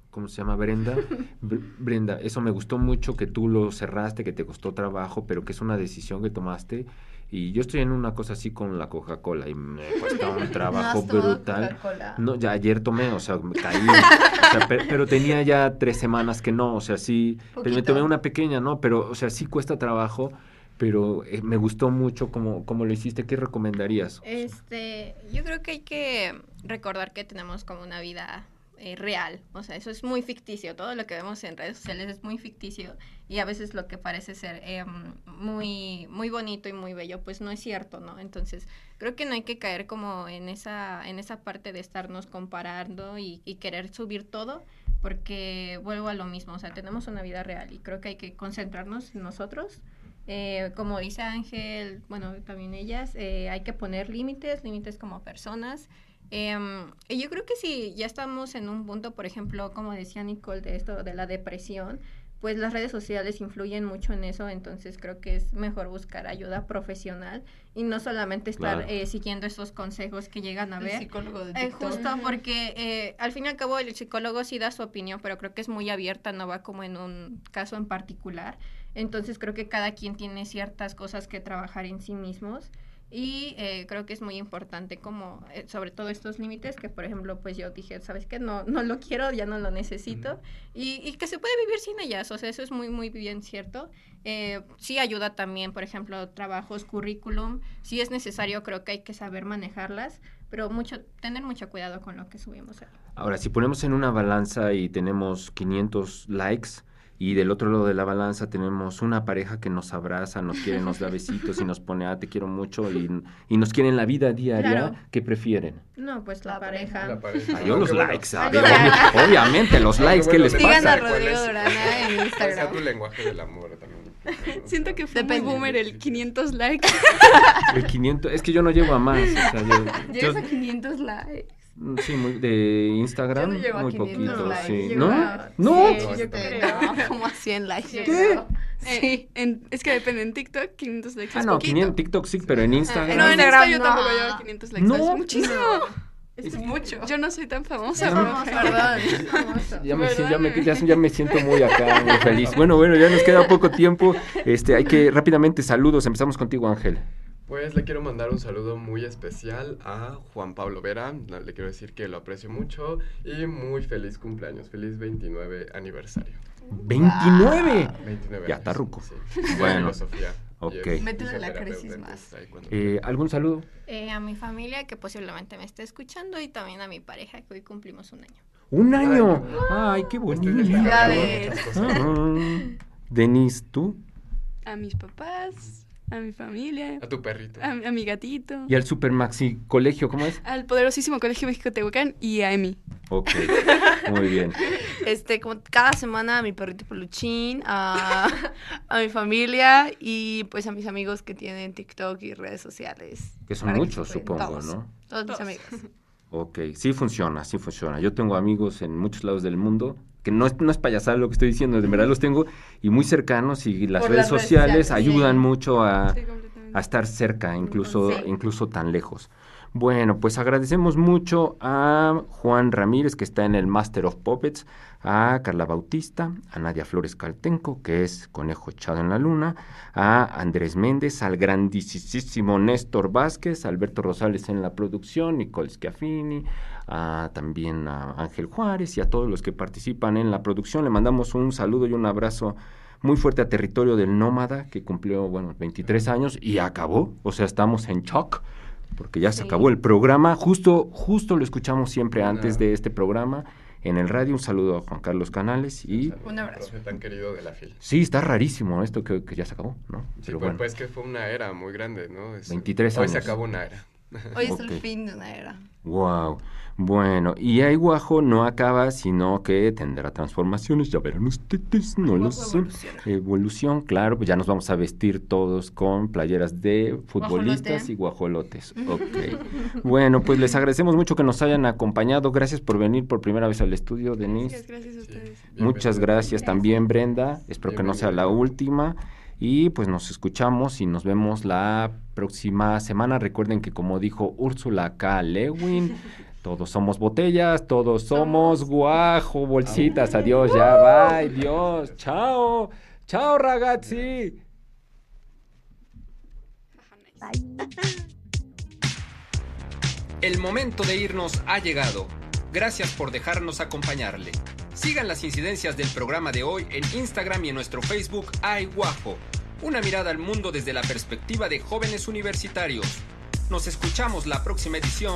¿cómo se llama? Brenda. [LAUGHS] Br- Brenda, eso me gustó mucho que tú lo cerraste, que te costó trabajo, pero que es una decisión que tomaste. Y yo estoy en una cosa así con la Coca-Cola y me cuesta un [LAUGHS] trabajo tomado brutal. Coca-Cola? No, ya ayer tomé, o sea, me caí. [LAUGHS] o sea, pe- pero, tenía ya tres semanas que no, o sea, sí. Pero me Poquito. tomé una pequeña, ¿no? Pero, o sea, sí cuesta trabajo, pero eh, me gustó mucho como, como lo hiciste. ¿Qué recomendarías? Este, yo creo que hay que recordar que tenemos como una vida eh, real, o sea, eso es muy ficticio, todo lo que vemos en redes sociales es muy ficticio y a veces lo que parece ser em, muy, muy bonito y muy bello, pues no es cierto, ¿no? Entonces, creo que no hay que caer como en esa, en esa parte de estarnos comparando y, y querer subir todo, porque vuelvo a lo mismo, o sea, tenemos una vida real y creo que hay que concentrarnos en nosotros. Eh, como dice Ángel, bueno, también ellas, eh, hay que poner límites, límites como personas. Em, y yo creo que si ya estamos en un punto, por ejemplo, como decía Nicole, de esto de la depresión, pues las redes sociales influyen mucho en eso, entonces creo que es mejor buscar ayuda profesional y no solamente estar Claro. eh, siguiendo esos consejos que llegan a El ver. psicólogo de Eh, justo porque eh, al fin y al cabo el psicólogo sí da su opinión, pero creo que es muy abierta, no va como en un caso en particular. Entonces creo que cada quien tiene ciertas cosas que trabajar en sí mismos y eh, creo que es muy importante como eh, sobre todo estos límites que por ejemplo pues yo dije, ¿sabes qué? No, no lo quiero, ya no lo necesito y, y que se puede vivir sin ellas, o sea, eso es muy muy bien cierto. Eh, sí ayuda también, por ejemplo, trabajos, currículum, si es necesario creo que hay que saber manejarlas, pero mucho tener mucho cuidado con lo que subimos. Ahora, si ponemos en una balanza y tenemos 500 likes y del otro lado de la balanza tenemos una pareja que nos abraza, nos quiere, nos da besitos y nos pone, ah, te quiero mucho y, y nos quiere en la vida diaria, Claro. ¿qué prefieren? No, pues la, La pareja. La pareja. Ah, yo los bueno, likes, Ay, obvio- obviamente, los Aunque likes, ¿qué bueno, les depende Sigan pasa? a Rodrigo es- Durana en cuál sea Instagram. tu lenguaje del amor también. Siento que fue muy boomer el 500 likes. El 500, es que yo no llego a más. o sea, yo- [LAUGHS] Llegas yo- a 500 likes. Sí, muy, de Instagram, Yo no muy 500 poquito, likes, sí. llego ¿No? a- ¿No? Sí, No, yo creo. [LAUGHS] [LAUGHS] Como a 100 likes. ¿Qué? Eh, Sí. en- es que depende, en TikTok 500 likes Ah, es no, poquito. 500 TikTok sí, pero en Instagram. No, en Instagram Insta yo no. tampoco llevo 500 likes. No, es muchísimo. [LAUGHS] Es mucho. Yo no soy tan famosa. Famoso, Perdón. Ya me, ya, me, ya me siento muy acá, muy feliz. Bueno, bueno, ya nos queda poco tiempo. Este, hay que rápidamente saludos. Empezamos contigo, Ángel. Pues le quiero mandar un saludo muy especial a Juan Pablo Vera. Le quiero decir que lo aprecio mucho y muy feliz cumpleaños. Feliz 29 aniversario. 29. 29 Ya años, está ruco. Sí. Bueno, Filosofía. y ok. es Métele la crisis cuando- Eh, ¿Algún saludo? Eh, a mi familia que posiblemente me esté escuchando y también a mi pareja que hoy cumplimos un año. Un año. Ay, qué bonito. Muchas cosas. Ah. Denise, ¿tú? A mis papás, a mi familia, A tu perrito. a, a mi gatito, Y al Super Maxi Colegio, ¿cómo es? al poderosísimo Colegio México Tehuacán y a Emi. Ok, [LAUGHS] muy bien. Este, como cada semana a mi perrito peluchín, a, a mi familia y pues a mis amigos que tienen TikTok y redes sociales. Que son muchos, supongo, todos, ¿no? Todos mis Todos. amigos. Ok, sí funciona, sí funciona. Yo tengo amigos en muchos lados del mundo, que no es, no es payasada lo que estoy diciendo, de verdad los tengo y muy cercanos y las redes las redes sociales sociales, ayudan sí. mucho a, Sí, a estar cerca, incluso, Sí. incluso tan lejos. Bueno, pues agradecemos mucho a Juan Ramírez, que está en el Master of Puppets, a Carla Bautista, a Nadia Flores Caltenco, que es Conejo Echado en la Luna, a Andrés Méndez, al grandísimo Néstor Vázquez, Alberto Rosales en la producción, Nicole Schiaffini, a, también a Ángel Juárez y a todos los que participan en la producción. Le mandamos un saludo y un abrazo muy fuerte a Territorio del Nómada, que cumplió, bueno, 23 años y acabó. O sea, estamos en shock, porque ya se Sí. acabó el programa. Justo, justo lo escuchamos siempre antes de este programa en el radio. Un saludo a Juan Carlos Canales y... Un abrazo. tan querido de la FIL. Sí, está rarísimo esto que, que ya se acabó, ¿no? Sí, Pero pues, bueno, pues que fue una era muy grande, ¿no? Es- 23 Hoy se años. acabó una era. Hoy es el fin de una era. Wow. Bueno, y Aiguajo no acaba, sino que tendrá transformaciones, ya verán ustedes, no lo sé. evoluciona. Evolución, claro, pues ya nos vamos a vestir todos con playeras de futbolistas Guajolote. y guajolotes. [LAUGHS] Ok. bueno, pues les agradecemos mucho que nos hayan acompañado. Gracias por venir por primera vez al estudio, Denise. Gracias, gracias a Sí, ustedes. Muchas gracias también, Brenda. Espero que no sea la última. Y pues nos escuchamos y nos vemos la próxima semana. Recuerden que como dijo Úrsula K. Lewin, [LAUGHS] todos somos botellas, todos somos guajo, [LAUGHS] bolsitas. Adiós, ya, bye, Dios, chao, chao, ragazzi. El momento de irnos ha llegado. Gracias por dejarnos acompañarle. Sigan las incidencias del programa de hoy en Instagram y en nuestro Facebook Ay Guajo. Una mirada al mundo desde la perspectiva de jóvenes universitarios. Nos escuchamos la próxima edición